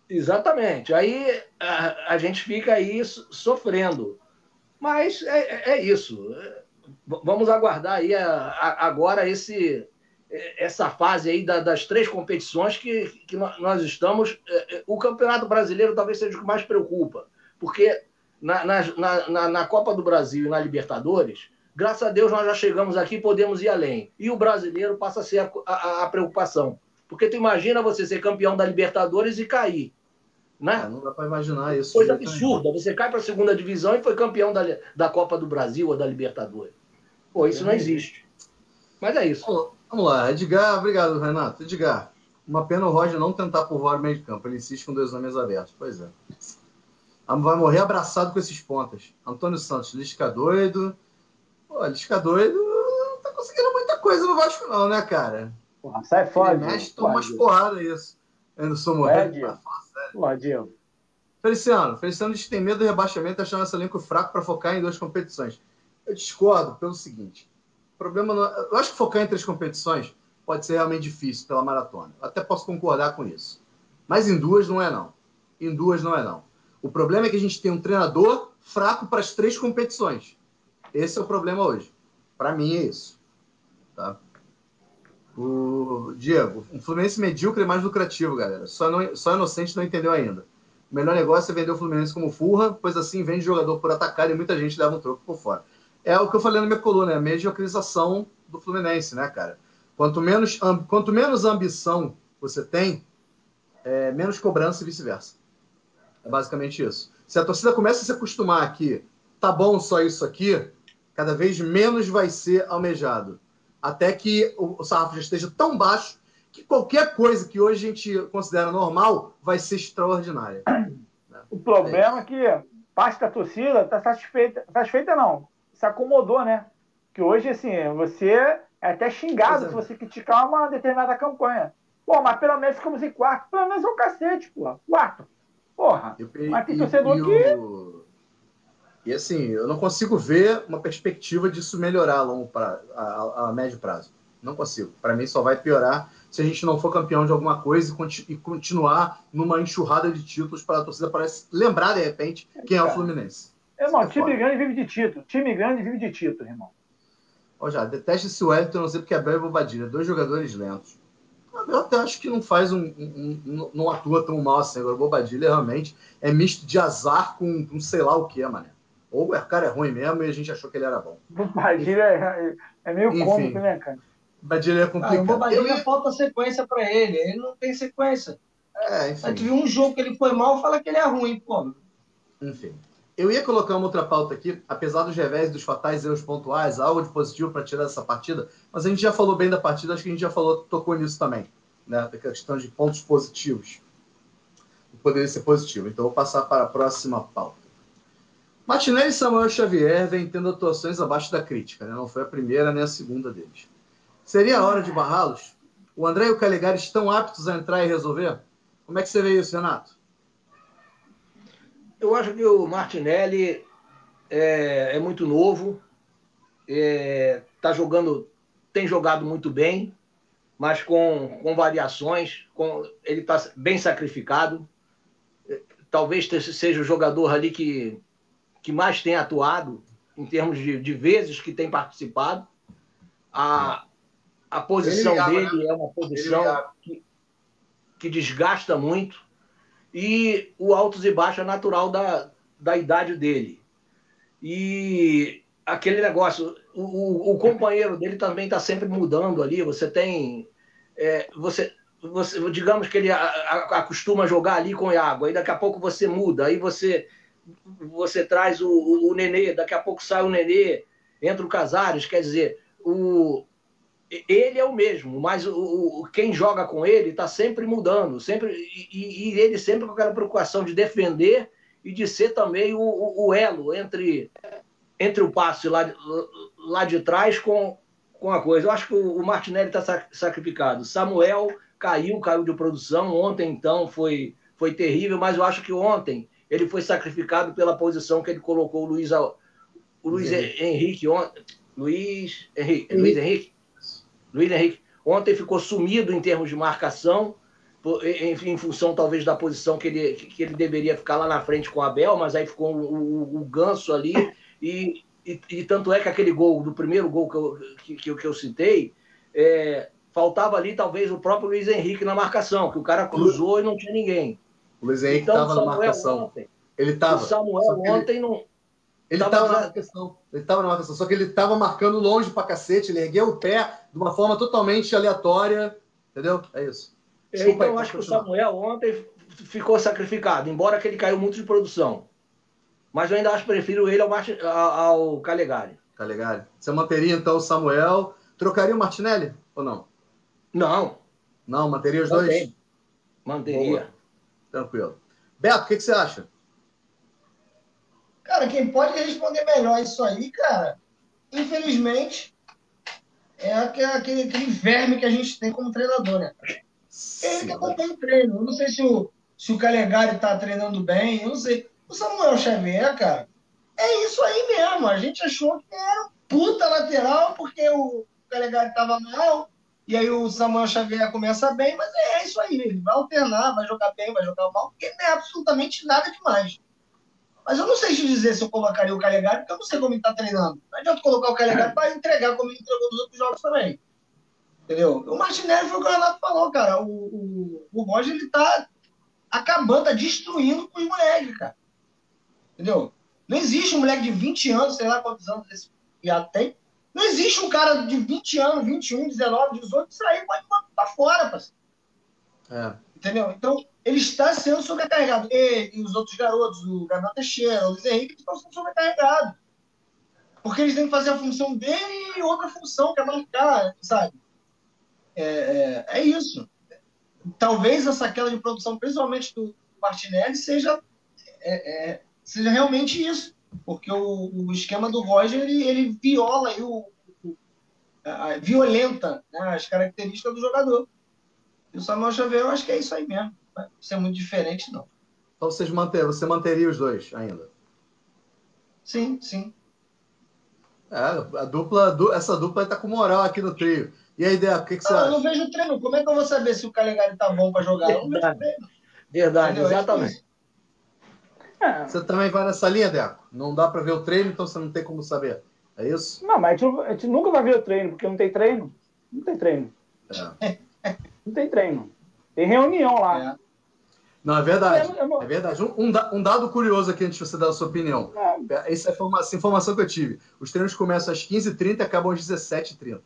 Exatamente. Aí a, a, gente fica aí sofrendo. Mas é, é isso. Vamos aguardar aí a, a, agora esse, essa fase aí da, das três competições que, que nós estamos. É, é, o Campeonato Brasileiro talvez seja o que mais preocupa, porque na, na, na, na Copa do Brasil e na Libertadores, graças a Deus nós já chegamos aqui e podemos ir além. E o brasileiro passa a ser a, a, a preocupação. Porque tu imagina você ser campeão da Libertadores e cair. Né? É, não dá para imaginar isso. Coisa absurda. Você cai para a segunda divisão e foi campeão da, da Copa do Brasil ou da Libertadores. Pô, isso é. não existe. Mas é isso. Vamos lá, Edgar, obrigado, Renato. Edgar, uma pena o Roger não tentar povoar o meio de campo. Ele insiste com dois homens abertos. Pois é. Vai morrer abraçado com esses pontas. Antônio Santos, Lisca doido. Pô, Lisca doido não tá conseguindo muita coisa no Vasco, não, né, cara? Porra, sai fora. Ele mexe, toma umas porradas isso. Anderson Moreira. É, Porra, Diego. Feliciano, Feliciano diz que tem medo do rebaixamento achando esse elenco fraco para focar em duas competições. Eu discordo pelo seguinte: problema não, é, eu acho que focar em três competições pode ser realmente difícil pela maratona. Eu até posso concordar com isso. Mas em duas não é não. Em duas não é não. O problema é que a gente tem um treinador fraco para as três competições. Esse é o problema hoje. Para mim é isso. Tá? O Diego, um Fluminense medíocre é mais lucrativo, galera. Só, não, só inocente não entendeu ainda. O melhor negócio é vender o Fluminense como furra, pois assim vende jogador por atacar e muita gente leva um troco por fora. É o que eu falei na minha coluna, é a mediocrização do Fluminense, né, cara? Quanto menos, quanto menos ambição você tem, é, menos cobrança e vice-versa. É basicamente isso. Se a torcida começa a se acostumar que tá bom só isso aqui, cada vez menos vai ser almejado até que o, sarrafo já esteja tão baixo que qualquer coisa que hoje a gente considera normal vai ser extraordinária. O problema é, é que parte da torcida está satisfeita, satisfeita não, se acomodou, né? Que hoje, assim, você é até xingado é. se você criticar uma determinada campanha. Pô, mas pelo menos ficamos em quarto. Pelo menos é o cacete, pô. Quarto. Porra. mas tem torcedor e, que... E assim, eu não consigo ver uma perspectiva disso melhorar a, longo pra, a, a médio prazo. Não consigo. Para mim, só vai piorar se a gente não for campeão de alguma coisa e, continuar numa enxurrada de títulos para a torcida parece lembrar, de repente, quem é o Fluminense. Irmão, é time grande vive de título. Time grande vive de título, irmão. Ó, já, deteste esse Wellington, não sei porque é Bel e Bobadilha. Dois jogadores lentos. Eu até acho que não faz um, um, um, não atua tão mal assim. Agora, Bobadilha realmente é misto de azar com, com sei lá o que, mané. Ou o cara é ruim mesmo e a gente achou que ele era bom. O Badilha é, é meio Enfim, cômico, né, cara? Badilha é complicado. Ah, o Badilha eu... falta sequência para ele. Ele não tem sequência. É, enfim. tu viu um jogo que ele foi mal, fala que ele é ruim, pô. Enfim. Eu ia colocar uma outra pauta aqui, apesar dos revés dos fatais erros pontuais, algo de positivo para tirar dessa partida, mas a gente já falou bem da partida, acho que a gente já falou, tocou nisso também, né? Da questão de pontos positivos. Poderia ser positivo. Então, vou passar para a próxima pauta. Martinelli e Samuel Xavier vêm tendo atuações abaixo da crítica, né? não foi a primeira nem a segunda deles. Seria a hora de barrá-los? O André e o Calegari estão aptos a entrar e resolver? Como é que você vê isso, Renato? Eu acho que o Martinelli é, é muito novo, é, tá jogando, tem jogado muito bem, mas com, com variações. Com, ele está bem sacrificado. Talvez seja o jogador ali que, que mais tem atuado em termos de, de vezes que tem participado. A, a posição ligava, dele né? é uma posição que, que desgasta muito. E o altos e baixos é natural da, da idade dele. E aquele negócio, o, o, o companheiro dele também está sempre mudando ali. Você tem. É, você, você, digamos que ele a, a, acostuma jogar ali com água, aí daqui a pouco você muda, aí você você traz o, o, o Nenê, daqui a pouco sai o Nenê, entra o Casares, quer dizer, o, ele é o mesmo, mas o, o quem joga com ele está sempre mudando, sempre e, e, ele sempre com aquela preocupação de defender e de ser também o, o, o elo entre entre o passe lá, lá de trás com, com a coisa. Eu acho que o Martinelli está sacrificado. Samuel caiu, caiu de produção. Ontem, então, foi, foi terrível, mas eu acho que ontem ele foi sacrificado pela posição que ele colocou o Luiz, o Luiz Henrique. ontem. Luiz Henrique. Luiz Henrique? Luiz Henrique. Ontem ficou sumido em termos de marcação, em, em, função talvez da posição que ele, que ele deveria ficar lá na frente com o Abel, mas aí ficou o, o, o ganso ali e, e, e, tanto é que aquele gol, do primeiro gol que eu, que, que, que eu citei, é, faltava ali talvez o próprio Luiz Henrique na marcação, que o cara cruzou e não tinha ninguém. O Luiz Henrique estava então, na marcação. Ontem, ele estava. O Samuel ontem ele, não. Ele estava na marcação. Ele estava na marcação. Só que ele estava marcando longe pra cacete. Ele ergueu o pé de uma forma totalmente aleatória. Entendeu? É isso. Desculpa então, aí, eu acho que o Samuel ontem ficou sacrificado, embora que ele caiu muito de produção. Mas eu ainda acho que prefiro ele ao, ao Calegari. Calegari. Você manteria então o Samuel. Trocaria o Martinelli ou não? Não. Não, manteria os dois? Manteria. Boa. Tranquilo. Beto, o que, que, você acha? Cara, quem pode responder melhor isso aí, cara, infelizmente, é aquele, aquele verme que a gente tem como treinador, né? Ele que acompanha o treino. Eu não sei se o, se o Calegari tá treinando bem, eu não sei. O Samuel Xavier, cara, é isso aí mesmo. A gente achou que era um puta lateral, porque o Calegari estava mal, e aí o Samuel Xavier começa bem, mas é isso aí. Ele vai alternar, vai jogar bem, vai jogar mal, porque não é absolutamente nada demais. Mas eu não sei te dizer se eu colocaria o Calegari, porque eu não sei como ele está treinando. Não adianta colocar o Calegari para entregar como ele entregou nos outros jogos também. Entendeu? O Martinelli foi o que o Renato falou, cara. O, o, o Roger, ele tá acabando, tá destruindo com os moleques, cara. Entendeu? Não existe um moleque de 20 anos, sei lá quantos anos esse já tem. Não existe um cara de 20 anos, 21, 19, 18, sair pode para fora, parceiro. É. Entendeu? Então, ele está sendo sobrecarregado. Ele e os outros garotos, o Gabriel Teixeira, o Luiz Henrique, estão sendo sobrecarregados. Porque eles têm que fazer a função dele e outra função, que é marcar, sabe? É, é, é isso. Talvez essa queda de produção, principalmente do Martinelli, seja é, é seja realmente isso. Porque o, o esquema do Roger, ele, ele viola o, o a, violenta né, as características do jogador. E o Samuel Xavier, eu acho que é isso aí mesmo. Não vai ser muito diferente, não. Então vocês manter, você manteria os dois ainda? Sim, sim. É, a dupla, essa dupla está com moral aqui no trio. E a ideia, o que, que você ah, acha? Eu não vejo treino. Como é que eu vou saber se o Calegari tá bom para jogar? Eu não vejo treino. Verdade, Entendeu? É exatamente. É. Você também vai nessa linha, Deco? Não dá para ver o treino, então você não tem como saber. É isso? Não, mas a gente, a gente nunca vai ver o treino, porque não tem treino. Não tem treino. É. Não tem treino. Tem reunião lá. É. Não, é verdade. É, verdade. Um, um, dado curioso aqui antes de você dar a sua opinião. É. Essa, essa informação que eu tive. Os treinos começam às 15h30 e acabam às 17h30.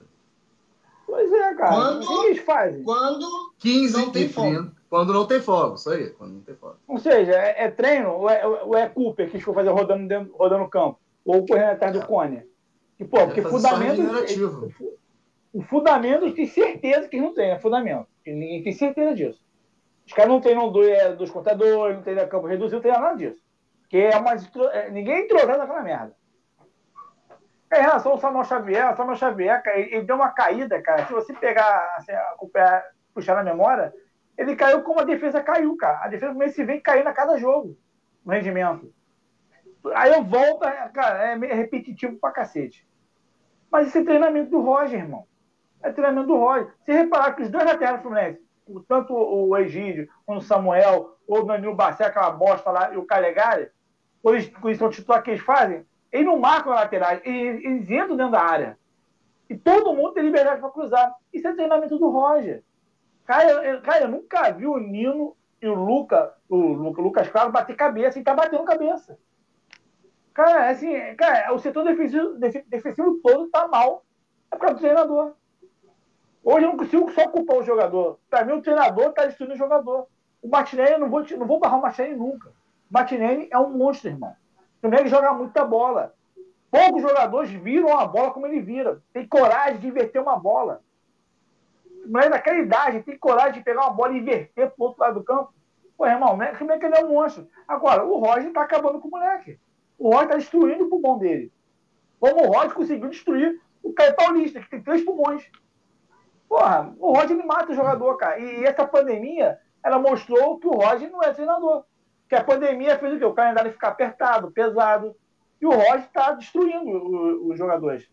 Pois é, cara. Quando, o que eles fazem? Quando 15 não tem 30, Quando não tem fogo, isso aí. Quando não tem fogo. Ou seja, é, é treino ou é, ou é Cooper que ficou fazer rodando, dentro, rodando o campo? Ou correndo atrás do é. cone? E, pô, porque fundamento. O fundamento tem certeza que não tem, é fundamento. Ninguém tem certeza disso. Os caras não treinam do, é, dos contadores, não treinam campo reduzido, não treinam nada disso. Porque é uma, é, ninguém entrosado naquela merda. É, em relação ao Samuel Xavier, o Samuel Xavier, cara, ele, deu uma caída, cara. Se você pegar, assim, puxar na memória, ele caiu como a defesa caiu, cara. A defesa do se vem caindo a cada jogo no rendimento. Aí eu volto, cara, é repetitivo pra cacete. Mas esse é treinamento do Roger, irmão. É treinamento do Roger. Se reparar que os dois laterais do Fluminense, tanto o Egídio, quanto o Samuel, ou o Danilo Barcel, aquela bosta lá, e o Calegari, eles, eles são titular que eles fazem, eles não marcam a laterais, eles, eles entram dentro da área. E todo mundo tem liberdade para cruzar. Isso é treinamento do Roger. Cara, cara, eu nunca vi o Nino e o Luca, o Luca, Lucas Claro bater cabeça e tá batendo cabeça. Cara, assim, cara, o setor defensivo, defensivo todo tá mal. É por causa do treinador. Hoje eu não consigo só culpar o jogador. Para mim, o treinador tá destruindo o jogador. O Martinelli, eu não vou, não vou barrar o Martinelli nunca. O Martinelli é um monstro, irmão. Também ele joga muita bola. Poucos jogadores viram a bola como ele vira. Tem coragem de inverter uma bola. Mas naquela idade, tem coragem de pegar uma bola e inverter pro outro lado do campo. Pô, irmão, né? como é que ele é um monstro? Agora, o Roger tá acabando com o moleque. O Roger tá destruindo o pulmão dele. Como o Roger conseguiu destruir o Caio Paulista, que tem três pulmões. Porra, o Roger mata o jogador, cara. E essa pandemia, ela mostrou que o Roger não é treinador. Que a pandemia fez o quê? O calendário ficar apertado, pesado. E o Roger está destruindo os jogadores.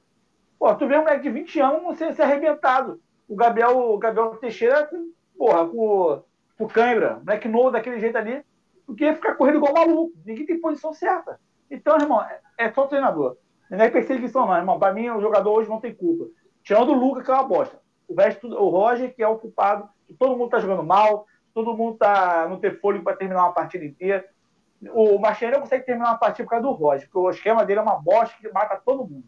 Pô, tu vê um moleque de 20 anos ser, ser arrebentado. O Gabriel, o Gabriel Teixeira, porra, com, com cãibra, moleque novo daquele jeito ali, porque ficar correndo igual maluco. Ninguém tem posição certa. Então, irmão, é, é só treinador. Não é perseguição, não, irmão. Para mim, o jogador hoje não tem culpa. Tirando o Lucas, que é uma bosta. O resto, o Roger, que é o culpado, que todo mundo tá jogando mal, todo mundo tá não ter fôlego para terminar uma partida inteira. O Marcelo não consegue terminar uma partida por causa do Roger, porque o esquema dele é uma bosta que mata todo mundo.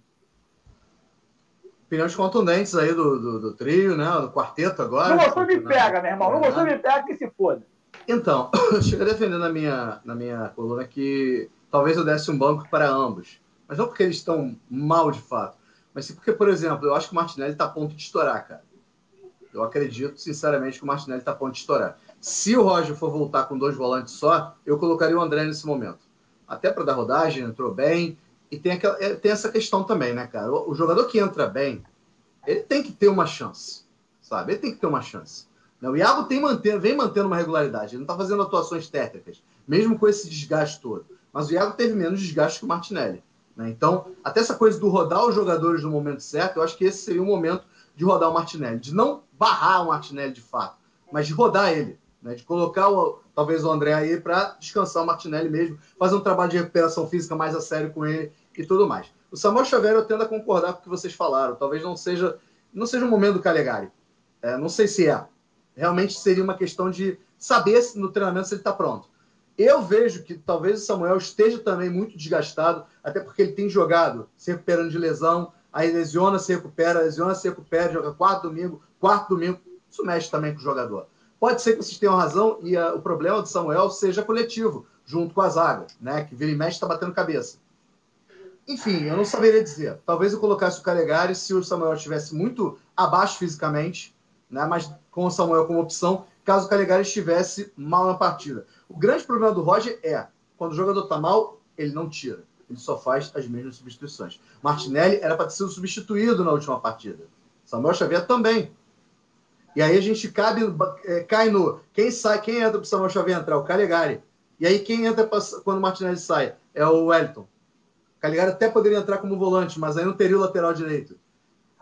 Opiniões contundentes aí do, do, do trio, né? Do quarteto agora. Não gostou, me pega, meu irmão. Não gostou, me pega que se foda. Então, eu chego a defender na minha, na minha coluna que talvez eu desse um banco para ambos. Mas não porque eles estão mal de fato, mas sim porque, por exemplo, eu acho que o Martinelli está a ponto de estourar, cara. Eu acredito, sinceramente, que o Martinelli está a ponto de estourar. Se o Roger for voltar com dois volantes só, eu colocaria o André nesse momento. Até para dar rodagem, entrou bem. E tem, aquela, é, tem essa questão também, né, cara? O, o, jogador que entra bem, ele tem que ter uma chance, sabe? Ele tem que ter uma chance. O Iago tem manter, vem mantendo uma regularidade, ele não está fazendo atuações técnicas, mesmo com esse desgaste todo. Mas o Iago teve menos desgaste que o Martinelli. Né? Então, até essa coisa do rodar os jogadores no momento certo, eu acho que esse seria o momento de rodar o Martinelli, de não barrar o Martinelli de fato, mas de rodar ele né? De colocar o, talvez o André aí para descansar o Martinelli mesmo, fazer um trabalho de recuperação física mais a sério com ele e tudo mais. O Samuel Xavier eu tendo a concordar com o que vocês falaram. Talvez não seja não seja o momento do Calegari. É, não sei se é. Realmente seria uma questão de saber se, no treinamento se ele está pronto. Eu vejo que talvez o Samuel esteja também muito desgastado, até porque ele tem jogado se recuperando de lesão, aí lesiona, se recupera, lesiona, se recupera, joga quarto domingo, quarto domingo. Isso mexe também com o jogador. Pode ser que vocês tenham razão e uh, o problema do Samuel seja coletivo, junto com a zaga, né? Que vira e mexe está batendo cabeça. Enfim, eu não saberia dizer. Talvez eu colocasse o Calegari se o Samuel estivesse muito abaixo fisicamente, né? Mas com o Samuel como opção, caso o Calegari estivesse mal na partida. O grande problema do Roger é, quando o jogador está mal, ele não tira. Ele só faz as mesmas substituições. Martinelli era para ter sido substituído na última partida. Samuel Xavier também. E aí a gente cabe, é, cai no. Quem sai, quem entra para Samuel Xavier entrar? O Calegari. E aí quem entra pra, quando o Martinelli sai? É o Wellington. O Calegari até poderia entrar como volante, mas aí não teria o lateral direito.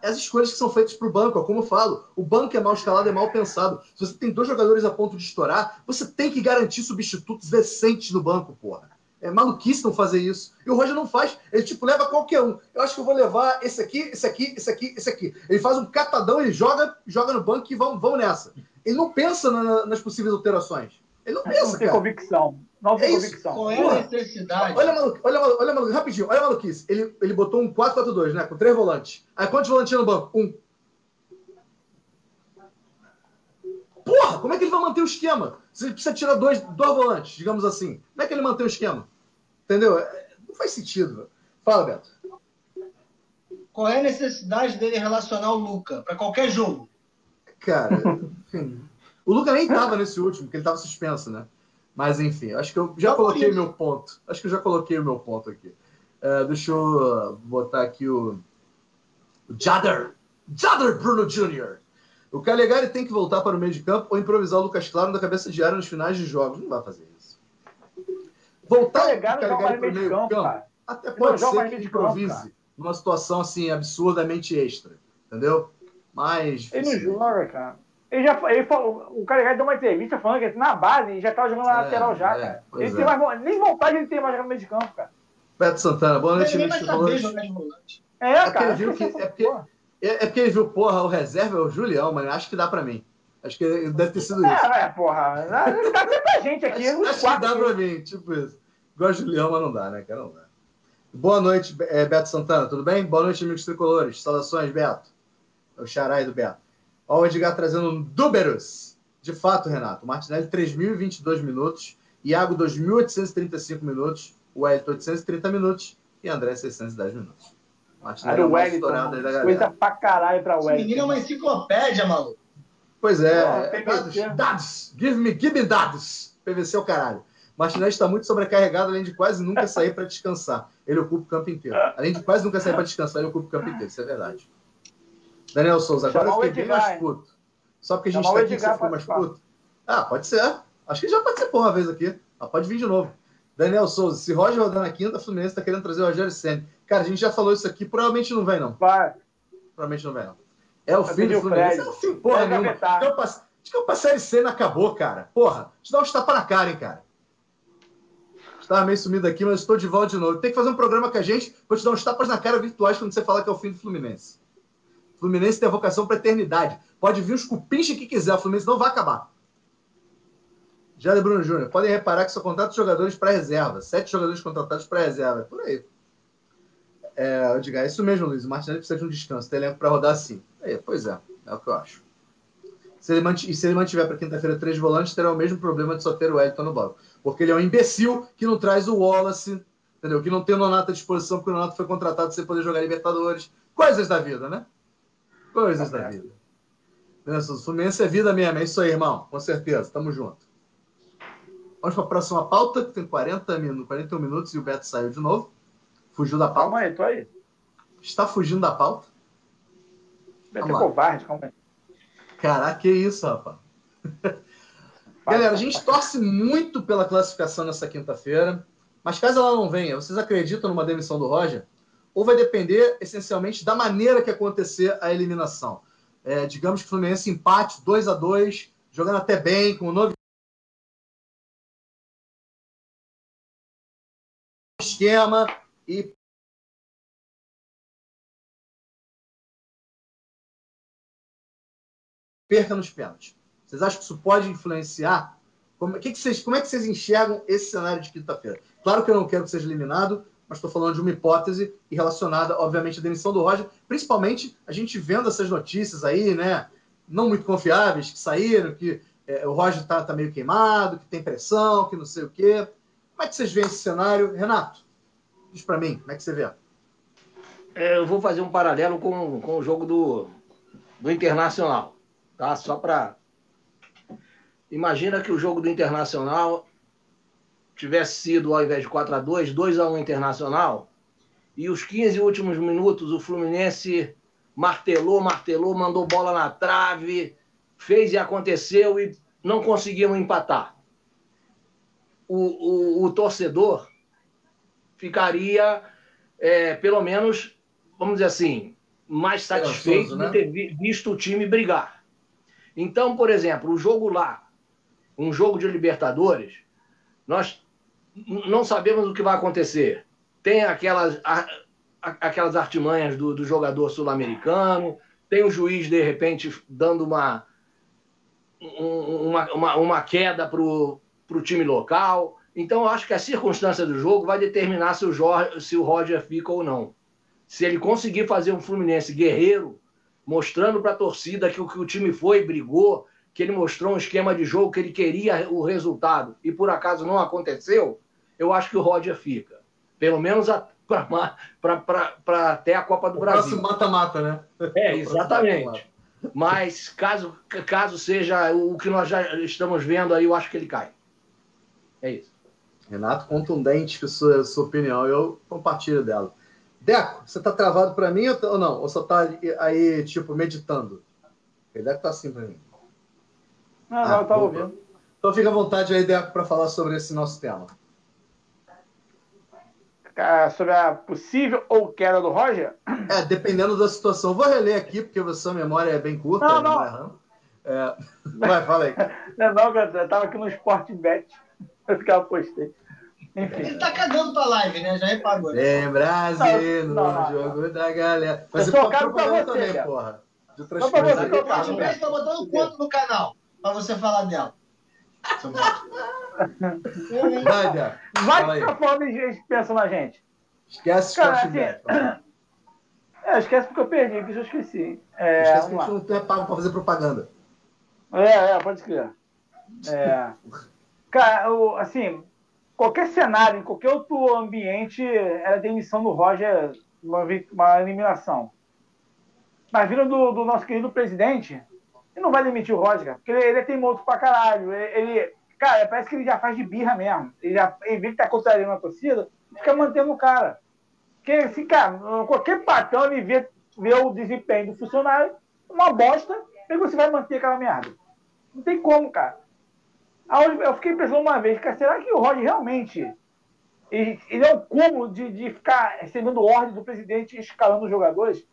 As escolhas que são feitas para o banco, como eu falo, o banco é mal escalado, é mal pensado. Se você tem dois jogadores a ponto de estourar, você tem que garantir substitutos decentes no banco, porra. É maluquice não fazer isso. E o Roger não faz. Ele, tipo, leva qualquer um. Eu acho que eu vou levar esse aqui, esse aqui, esse aqui, esse aqui. Ele faz um catadão, ele joga, joga no banco e vamos, vamos nessa. Ele não pensa na, nas possíveis alterações. Ele não pensa, não tem cara. convicção. Não tem é convicção. Qual é a necessidade? Olha, maluco, olha, maluco, olha, maluco, rapidinho, olha a maluquice. Ele, ele botou um 4-4-2, né? Com três volantes. Aí quantos volantes tinha no banco? Um. Porra, como é que ele vai manter o esquema? Você precisa tirar dois, dois volantes, digamos assim. Como é que ele mantém o esquema? Entendeu? É, não faz sentido. Fala, Beto. Qual é a necessidade dele relacionar o Luca para qualquer jogo? Cara, o Luca nem estava nesse último, porque ele estava suspenso, né? Mas enfim, acho que eu já coloquei o meu ponto. Acho que eu já coloquei o meu ponto aqui. Uh, deixa eu botar aqui o, o Jader. Jader Bruno Jr. O Calegari tem que voltar para o meio de campo ou improvisar o Lucas Claro da cabeça de área nos finais de jogos. Não vai fazer. Voltar Calegari, Calegari para o meio campo, campo até pode ser que improvise numa situação assim absurdamente extra. Entendeu? mais. Ele não joga, cara. Ele já, ele falou, o cara já deu uma entrevista falando que na base ele já estava jogando na é, lateral já, é, cara. Ele tem é. mais, nem vontade ele tem mais jogar no meio de campo, cara. Beto Santana, boa noite, amigos tricolores. É, é, cara. Viu que, é, porque, é, é porque ele viu, porra, o reserva é o Julião, mano. Acho que dá pra mim. Acho que deve ter sido isso. É, é porra. Dá pra gente aqui. acho, acho que dá pra mim, tipo isso. Gosto de Julião, mas não dá, né, cara? Não dá. Boa noite, Beto Santana, tudo bem? Boa noite, amigos tricolores. Saudações, Beto. É o xarai do Beto. Olha o Edgar trazendo números. De fato, Renato, Martinelli 3.022 minutos, Iago 2.835 minutos, o Wellington 830 minutos e André 610 minutos. Martinelli é o Wellington, coisa pra caralho pra Wellington. Esse menino é uma enciclopédia, maluco. Pois é, oh, dados, dados, give me, give me dados. PVC é o caralho. Martinelli está muito sobrecarregado, além de quase nunca sair para descansar. Ele ocupa o campo inteiro. Além de quase nunca sair para descansar, ele ocupa o campo inteiro. Isso é verdade. Daniel Souza, agora eu fiquei bem mais puto. Só porque a gente está aqui, você ficou mais puto? Ah, pode ser. Acho que já participou uma vez aqui. Ah, pode vir de novo. Daniel Souza, se Roger rodar na quinta, a Fluminense está querendo trazer o Rogério Senna. Cara, a gente já falou isso aqui, provavelmente não vem, não. Vai. Provavelmente não vem, não. É o fim do Fluminense. É o fim, porra nenhuma. Acho que o Série C acabou, cara. Porra, te dá um tapa na cara, hein, cara. Estava meio sumido aqui, mas estou de volta de novo. Tem que fazer um programa com a gente para te dar uns tapas na cara virtuais quando você falar que é o fim do Fluminense. Fluminense tem a vocação para eternidade. Pode vir os cupinches que quiser, o Fluminense não vai acabar. Jair Bruno Júnior, podem reparar que só contrata jogadores para reserva. Sete jogadores contratados para reserva. É por aí. É, eu digo, é isso mesmo, Luiz. O Martinelli precisa de um descanso. Tem elenco para rodar assim. É, pois é, é o que eu acho. Se ele e se ele mantiver para quinta-feira três volantes, terá o mesmo problema de só ter o Wellington no banco. Porque ele é um imbecil que não traz o Wallace, entendeu? Que não tem o Nonato à disposição, porque o Nonato foi contratado sem poder jogar Libertadores. Coisas da vida, né? Coisas da vida. O Fluminense é vida mesmo, é isso aí, irmão. Com certeza, tamo junto. Vamos para a próxima pauta, que tem 40 minutos, 41 minutos e o Beto saiu de novo. Fugiu da pauta. Calma aí, tô aí. Está fugindo da pauta? Beto é covarde, calma aí. Caraca, que isso, rapaz. Galera, a gente torce muito pela classificação nessa quinta-feira, mas caso ela não venha, vocês acreditam numa demissão do Roger? ou vai depender essencialmente da maneira que acontecer a eliminação. É, digamos que o Fluminense empate 2 a 2 jogando até bem, com um novo esquema e perca nos pênaltis. Vocês acham que isso pode influenciar? Como, que que vocês, como é que vocês enxergam esse cenário de quinta-feira? Claro que eu não quero que seja eliminado, mas estou falando de uma hipótese relacionada, obviamente, à demissão do Roger, principalmente a gente vendo essas notícias aí, né, não muito confiáveis, que saíram, que é, o Roger está tá meio queimado, que tem pressão, que não sei o quê. Como é que vocês veem esse cenário? Renato, diz para mim, como é que você vê? É, eu vou fazer um paralelo com, com o jogo do, do Internacional, tá? Só para... Imagina que o jogo do Internacional tivesse sido, ao invés de 4 a 2 2 a 1 Internacional, e os 15 últimos minutos o Fluminense martelou, martelou, mandou bola na trave, fez e aconteceu e não conseguimos empatar. O, o, o torcedor ficaria, é, pelo menos, vamos dizer assim, mais satisfeito né? de ter visto o time brigar. Então, por exemplo, o jogo lá, um jogo de Libertadores, nós não sabemos o que vai acontecer. Tem aquelas, a, aquelas artimanhas do, do jogador sul-americano, tem o juiz, de repente, dando uma, uma, uma, uma queda para o time local. Então, eu acho que a circunstância do jogo vai determinar se o, Jorge, se o Roger fica ou não. Se ele conseguir fazer um Fluminense guerreiro, mostrando para a torcida que o que o time foi, brigou, que ele mostrou um esquema de jogo, que ele queria o resultado e por acaso não aconteceu, eu acho que o Roger fica. Pelo menos para até a Copa do o Brasil. Próximo mata-mata, né? É, exatamente. Mas caso, caso seja o que nós já estamos vendo aí, eu acho que ele cai. É isso. Renato, contundente sua, sua opinião, eu compartilho dela. Deco, você tá travado para mim ou não? Ou só tá aí, tipo, meditando? Ele deve estar tá assim para mim. Não, ah, não, eu tava ouvindo. Então fica à vontade aí, Deco, para falar sobre esse nosso tema. sobre a possível ou queda do Roger? É, dependendo da situação. Vou reler aqui, porque a sua memória é bem curta. Não, não. É... Vai, fala aí. Não, não, eu tava aqui no Sportbet. Eu ficava postei. Enfim. Ele tá cagando pra live, né? Já reparou. Né? É Brasil, no não, não, jogo da galera. Mas eu sou caro pra você, também, cara. porra. De o Sportbet tá botando quanto no canal pra você falar dela? Vai, Vai gente que pensa na gente. Esquece Sportbet. Assim, é, esquece porque eu perdi, que eu esqueci. É, esquece que a gente não é pago pra fazer propaganda. É, é, pode escrever. É. Cara, assim, qualquer cenário, em qualquer outro ambiente, era demissão do Roger, uma, uma eliminação. Mas vindo do, do, nosso querido presidente, ele não vai demitir o Roger, porque ele, ele é teimoso pra caralho. Ele, ele, cara, parece que ele já faz de birra mesmo. Ele, já, ele vê que tá contrariando a torcida, fica mantendo o cara. Porque, assim, cara, qualquer patrão ele vê, vê o desempenho do funcionário, uma bosta, e você vai manter aquela merda. Não tem como, cara. Eu fiquei pensando uma vez, cara, será que o Roger realmente ele, é o cúmulo de, de ficar recebendo ordem do presidente escalando os jogadores?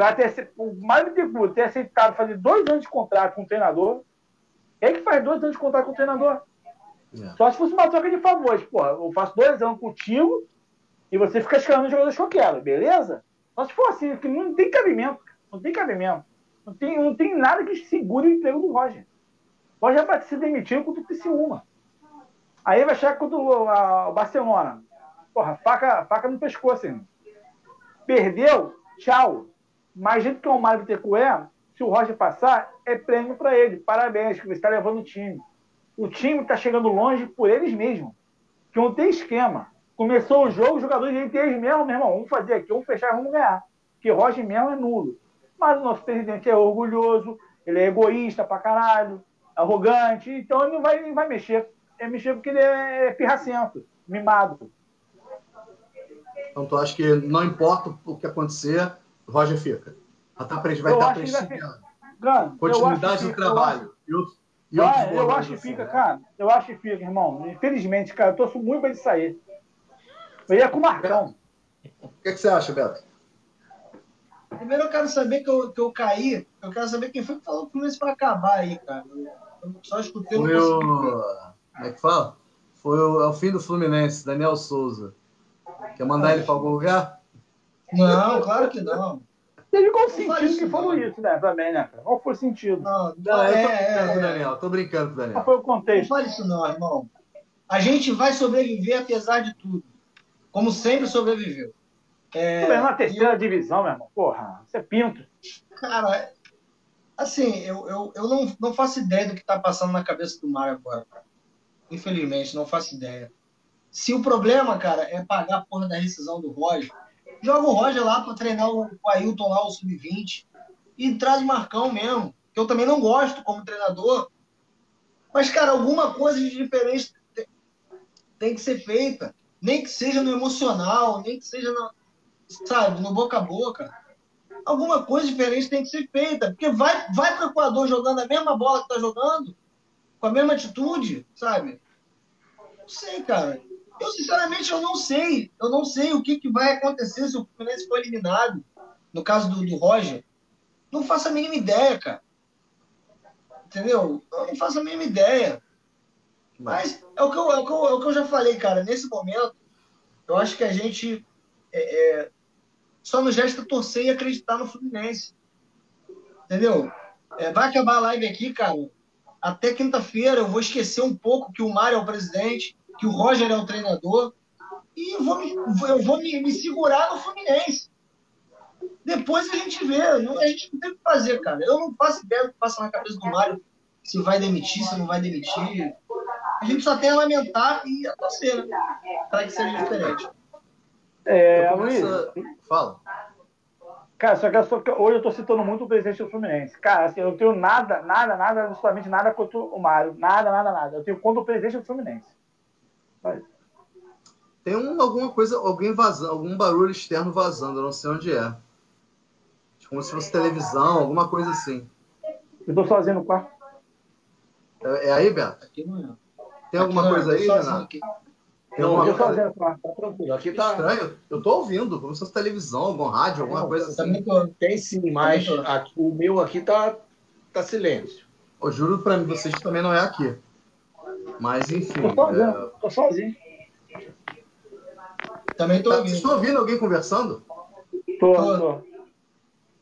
Para ter o Mário Bittencourt ter aceitado fazer dois anos de contrato com o treinador. Ele que faz dois anos de contrato com o treinador. É. Só se fosse uma troca de favores. Pô, eu faço dois anos contigo e você fica escalando os jogadores que eu quero, beleza? Só se for assim, que não tem cabimento. Não tem cabimento. Não tem, não tem nada que segure o emprego do Roger. O Roger vai se demitir contra o Criciúma. Aí vai chegar contra o, a, o Barcelona. Porra, faca, faca no pescoço, hein? Perdeu, tchau. Mas jeito que o Mário Tecué, se o Roger passar, é prêmio para ele. Parabéns, que você está levando o time. O time está chegando longe por eles mesmos. Que não tem esquema. Começou o jogo, os jogadores entre eles mesmos, meu irmão, vamos fazer aqui, vamos fechar, vamos ganhar. Porque Roger mesmo é nulo. Mas o nosso presidente é orgulhoso, ele é egoísta pra caralho, arrogante, então ele não vai, vai mexer. Ele mexer porque ele é pirracento, mimado. Então tu acha que não importa o que acontecer, Roger fica? Até vai estar prestigiando. Continuidade do trabalho. E outros, e ah, eu acho que fica, né? cara. Eu acho que fica, irmão. Infelizmente, cara, eu torço muito para ele sair. Eu ia com o Marcão. O que, que você acha, Beto? Primeiro eu quero saber que eu, que eu caí. Eu quero saber quem foi que falou Fluminense para acabar aí, cara. Eu só escutei Foi o. Como é que fala? Foi o, é o fim do Fluminense, Daniel Souza. Quer mandar ele para algum lugar? Não, claro que não. Teve qual sentido que falou isso, né? Também, né? Qual foi o sentido? Não, não é, eu tô brincando é, o Daniel. Tô brincando Daniel. Qual foi o contexto? Não fale isso não, irmão. A gente vai sobreviver apesar de tudo. Como sempre sobreviveu. É, é na terceira eu... divisão, meu irmão. Porra, você é pinto. Cara, assim, eu, eu, eu não, não faço ideia do que tá passando na cabeça do Mário agora, cara. Infelizmente, não faço ideia. Se o problema, cara, é pagar a porra da rescisão do Roger, joga o Roger lá para treinar o, o Ailton lá, o Sub-20, e traz o Marcão mesmo, que eu também não gosto como treinador. Mas, cara, alguma coisa de diferente tem, tem que ser feita. Nem que seja no emocional, nem que seja no, sabe, no boca a boca. Alguma coisa diferente tem que ser feita. Porque vai, vai para o Equador jogando a mesma bola que está jogando, com a mesma atitude, sabe? Não sei, cara. Eu, sinceramente, eu não sei. Eu não sei o que, que vai acontecer se o Fluminense for eliminado. No caso do, do Roger. Não faço a mínima ideia, cara. Entendeu? Eu não faço a mínima ideia. Mas é o, que eu, é, o que eu, é o que eu já falei, cara. Nesse momento, eu acho que a gente é, é, só nos resta torcer e acreditar no Fluminense. Entendeu? É, vai acabar a live aqui, cara. Até quinta-feira eu vou esquecer um pouco que o Mário é o presidente, que o Roger é o treinador. E eu vou me, eu vou me, me segurar no Fluminense. Depois a gente vê. Não, a gente não tem o que fazer, cara. Eu não faço ideia do que passa na cabeça do Mário. Se vai demitir, se não vai demitir. A gente só tem a lamentar e a torcer, né? Para que seja diferente. É, Luiz. Fala. Cara, só que, só que hoje eu tô citando muito o presidente do Fluminense. Cara, assim, eu não tenho nada, nada, nada, absolutamente nada contra o Mário. Nada, nada, nada. Eu tenho contra o presidente do Fluminense. Vai. Tem um, alguma coisa, alguém vazando, algum barulho externo vazando, eu não sei onde é. Como se fosse televisão, alguma coisa assim. Eu tô sozinho no quarto. É, é aí, Beto? Aqui não é. Tem alguma coisa aí, Renato? Não, eu tô fazendo, tá tranquilo. Aqui tá estranho. Eu tô ouvindo, como se fosse televisão, algum rádio, alguma Não, coisa assim. Tô... Tem sim, mas aqui, o meu aqui tá, tá silêncio. Eu juro pra mim, vocês que também não é aqui. Mas enfim. Tô sozinho. É... Tô sozinho. Também tô tá, ouvindo. Vocês estão ouvindo alguém conversando? Tô, tô.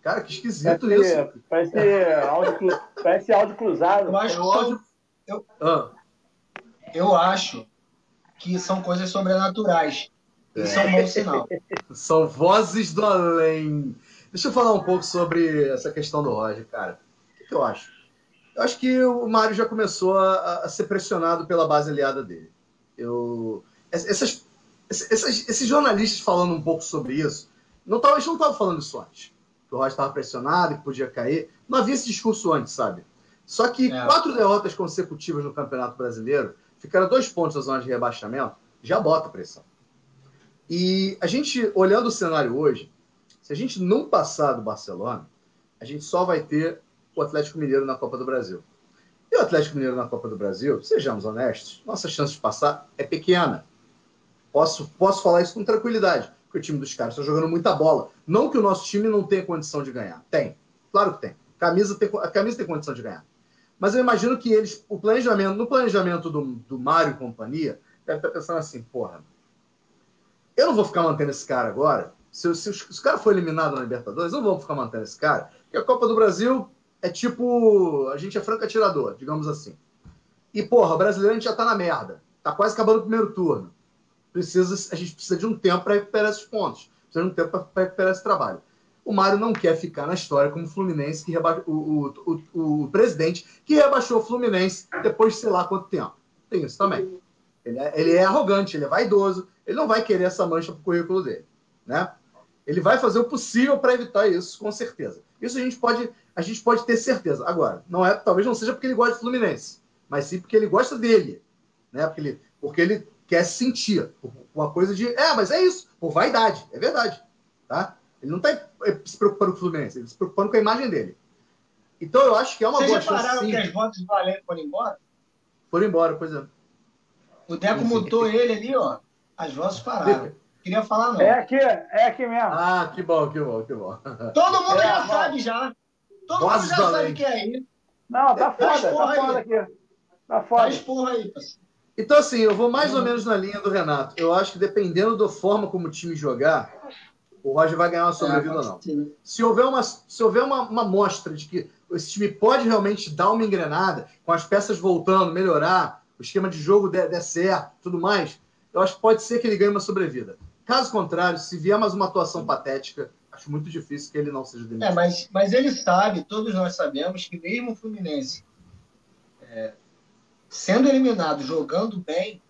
Cara, que esquisito parece, isso. Parece áudio, parece áudio cruzado. Eu acho, áudio... eu, ah. eu acho que são coisas sobrenaturais. Isso é um bom sinal. São vozes do além. Deixa eu falar um pouco sobre essa questão do Roger, cara. O que eu acho? Eu acho que o Mário já começou a, a ser pressionado pela base aliada dele. Eu, essas, essas, esses jornalistas falando um pouco sobre isso, não eles não estavam falando isso antes. Que o Roger estava pressionado, que podia cair. Não havia esse discurso antes, sabe? Só que é. quatro derrotas consecutivas no Campeonato Brasileiro ficaram dois pontos da zona de rebaixamento, já bota pressão. E a gente, olhando o cenário hoje, se a gente não passar do Barcelona, a gente só vai ter o Atlético Mineiro na Copa do Brasil. E o Atlético Mineiro na Copa do Brasil, sejamos honestos, nossa chance de passar é pequena. Posso, posso falar isso com tranquilidade, porque o time dos caras está jogando muita bola. Não que o nosso time não tenha condição de ganhar. Tem. Claro que tem. Camisa tem a camisa tem condição de ganhar. Mas eu imagino que eles, o planejamento, no planejamento do, do Mário e companhia, deve estar pensando assim, porra, eu não vou ficar mantendo esse cara agora. Se, se, se o cara for eliminado na Libertadores, eu não vou ficar mantendo esse cara. Porque a Copa do Brasil é tipo, a gente é franco atirador, digamos assim. E, porra, o brasileiro a gente já tá na merda. Tá quase acabando o primeiro turno. Precisa, a gente precisa de um tempo para recuperar esses pontos. Precisa de um tempo para recuperar esse trabalho o Mário não quer ficar na história como Fluminense, que reba... o, o, o, o, presidente que rebaixou o Fluminense depois de sei lá quanto tempo. Tem isso também. Ele é, ele é arrogante, ele é vaidoso, ele não vai querer essa mancha para o currículo dele. Né? Ele vai fazer o possível para evitar isso, com certeza. Isso a gente pode, a gente pode ter certeza. Agora, não é, talvez não seja porque ele gosta do Fluminense, mas sim porque ele gosta dele. Né? Porque, ele, porque ele quer sentir uma coisa de. É, mas é isso, por vaidade, é verdade. Tá? Ele não está se preocupando com o Fluminense, ele está se preocupando com a imagem dele. Então eu acho que é uma Vocês boa chance. Vocês repararam que as votos do Valente foram embora? Foram embora, pois é. O Deco mutou ele ali, ó. As vozes pararam. Queria falar, não. É aqui, é aqui mesmo. Ah, que bom, que bom, que bom. Todo mundo é, já mano. sabe, já. Todo mundo já sabe o que é aí. Não, tá foda, tá foda aqui. Tá foda. Faz porra aí, parceiro. Então, assim, eu vou mais ou menos na linha do Renato. Eu acho que dependendo da forma como o time jogar, o Roger vai ganhar uma sobrevida ou não. Se houver, uma, se houver uma, uma mostra de que esse time pode realmente dar uma engrenada, com as peças voltando, melhorar, o esquema de jogo der, der certo, tudo mais, eu acho que pode ser que ele ganhe uma sobrevida. Caso contrário, se vier mais uma atuação patética, acho muito difícil que ele não seja demitido. É, mas, mas ele sabe, todos nós sabemos, que mesmo o Fluminense é, sendo eliminado, jogando bem,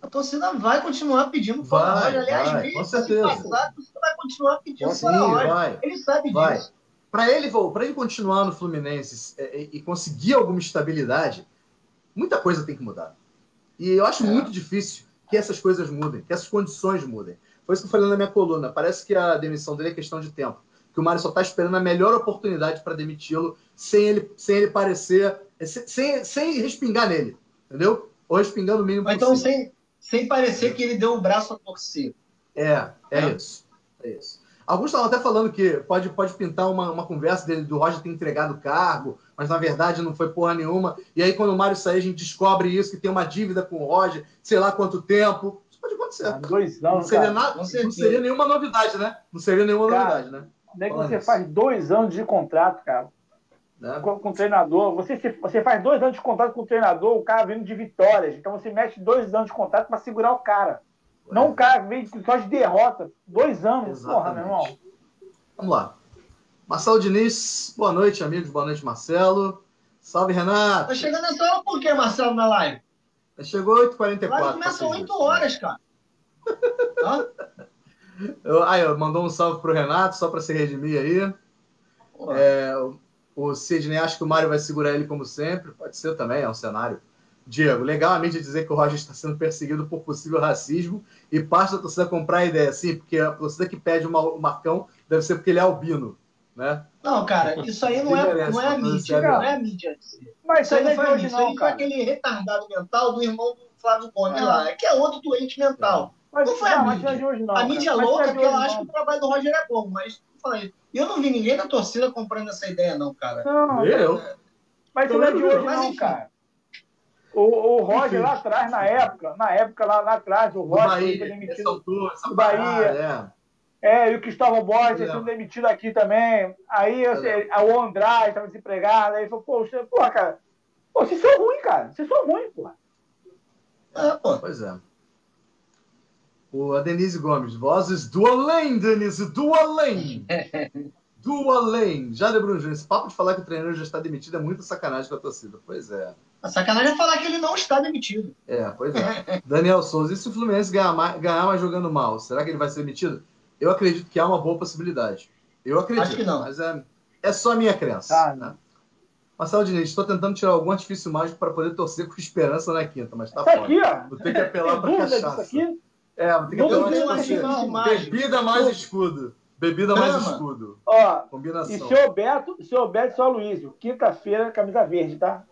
a torcida vai continuar pedindo fora vai. Aliás, vai, com certeza. Passado, você vai continuar pedindo Sim, fora Roger. Vai, ele sabe vai. disso. Para ele, para ele continuar no Fluminense é, e conseguir alguma estabilidade, muita coisa tem que mudar. E eu acho é. muito difícil que essas coisas mudem, que essas condições mudem. Foi isso que eu falei na minha coluna. Parece que a demissão dele é questão de tempo. Que o Mário só está esperando a melhor oportunidade para demiti-lo sem ele, sem ele parecer. Sem, sem respingar nele. Entendeu? Ou respingando o mínimo Ou então possível. sem, sem parecer que ele deu o braço a torcer. É, é, é. isso. É isso. Alguns estavam até falando que pode, pode pintar uma, uma conversa dele do Roger ter entregado o cargo, mas na verdade não foi porra nenhuma. E aí, quando o Mário sair, a gente descobre isso, que tem uma dívida com o Roger, sei lá quanto tempo. Isso pode acontecer. Ah, dois anos. Não seria, nada, não seria nenhuma novidade, né? Não seria nenhuma cara, novidade, né? Como é que você isso. faz dois anos de contrato, cara? Né? Com, com o treinador. Você, você faz dois anos de contrato com o treinador, o cara vindo de vitórias. Então você mete dois anos de contrato para segurar o cara. Ué. Não o cara vem só de derrota. Dois anos. Exatamente. Porra, meu irmão. Vamos lá. Marcelo Diniz, boa noite, amigos. Boa noite, Marcelo. Salve, Renato. Tá chegando essa hora por quê, Marcelo, na live? Chegou 8h44. A live começa 8 horas, cara. aí, mandou um salve pro Renato, só para se redimir aí. É, o Sidney acha que o Mário vai segurar ele como sempre. Pode ser também, é um cenário. Diego, legal a mídia dizer que o Roger está sendo perseguido por possível racismo e parte da torcida comprar a ideia, sim, porque a torcida que pede o Marcão deve ser porque ele é albino, né? Não, cara, isso aí não é, não é a mídia, não é a mídia. Mas isso aí não foi a mídia, isso aí foi aquele retardado mental do irmão do, Flávio Gomes lá. É que é outro doente mental. Mas, não foi a mídia. Hoje, não, a mídia é louca porque ela acha que o trabalho do Roger é bom, mas eu não vi ninguém da torcida comprando essa ideia, não, cara. Não, eu. Mas não é de hoje, não, cara. O, o Roger lá atrás, na época, na época lá, lá atrás, o Roger Bahia, foi demitido do Bahia. É. e o Cristóvão Borges é. sendo demitido aqui também. Aí sei, o Andrade estava desempregado. Aí falou, poxa, porra, cara, pô, vocês são ruins, cara. Vocês são ruins, porra. É, pô. Pois é. O, a Denise Gomes, vozes do além, Denise, do além. do além. Jader Bruno Júnior, esse papo de falar que o treinador já está demitido é muita sacanagem com a torcida. Pois é. A sacanagem é falar que ele não está demitido. É, pois é. Daniel Souza, e se o Fluminense ganhar mais, ganhar mais jogando mal, será que ele vai ser demitido? Eu acredito que há uma boa possibilidade. Eu acredito. Acho que não. Mas é, é só a minha crença. Tá. Né? Marcelo Diniz, estou tentando tirar algum artifício mágico para poder torcer com esperança na quinta, mas tá fora. Aqui, ó. Vou ter que apelar para cachaça. Aqui? É, vou ter que apelar para cachaça. Bebida mais escudo. Bebida mais escudo. Ó, Combinação. E seu Beto, seu Beto e seu Aloysio, quinta-feira, camisa verde, tá?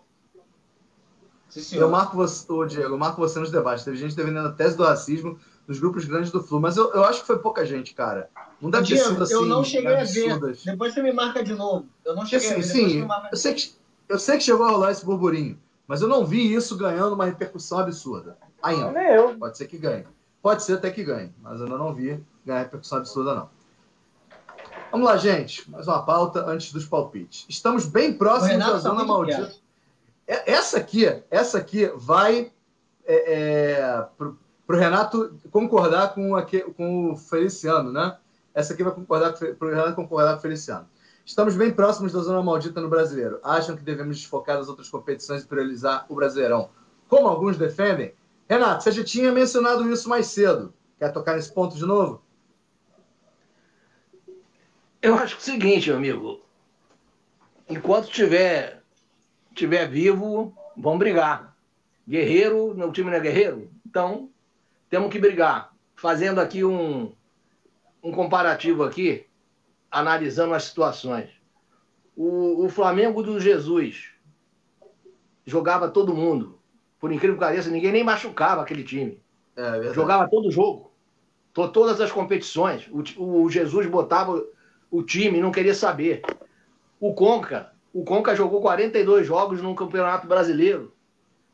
Sim, eu marco você, ô, Diego, eu marco você nos debates. Teve gente defendendo a tese do racismo nos grupos grandes do Flu, mas eu, eu acho que foi pouca gente, cara. Não deve Diego, ter sido assim. Eu não cheguei absurdas. a ver. Depois você me marca de novo. Eu não cheguei assim, a ver. Sim, eu sei, que, eu sei que chegou a rolar esse burburinho, mas eu não vi isso ganhando uma repercussão absurda. Ainda. Nem eu. Pode ser que ganhe. Pode ser até que ganhe, mas eu ainda não vi ganhar repercussão absurda, não. Vamos lá, gente. Mais uma pauta antes dos palpites. Estamos bem próximos da tá zona maldita. É, essa aqui, essa aqui vai é, é, para o Renato concordar com, aqui, com o Feliciano, né? Essa aqui vai concordar para o Renato concordar com o Feliciano. Estamos bem próximos da zona maldita no brasileiro. Acham que devemos desfocar das outras competições e priorizar o Brasileirão? Como alguns defendem? Renato, você já tinha mencionado isso mais cedo. Quer tocar nesse ponto de novo? Eu acho que é o seguinte, meu amigo. Enquanto tiver, tiver vivo, vamos brigar. Guerreiro, meu time não é guerreiro? Então, temos que brigar. Fazendo aqui um, um comparativo aqui, analisando as situações. O, o Flamengo do Jesus jogava todo mundo. Por incrível que pareça, ninguém nem machucava aquele time. É, jogava todo jogo. Todas as competições. O, o Jesus botava o time não queria saber. O Conca, o Conca jogou 42 jogos no Campeonato Brasileiro.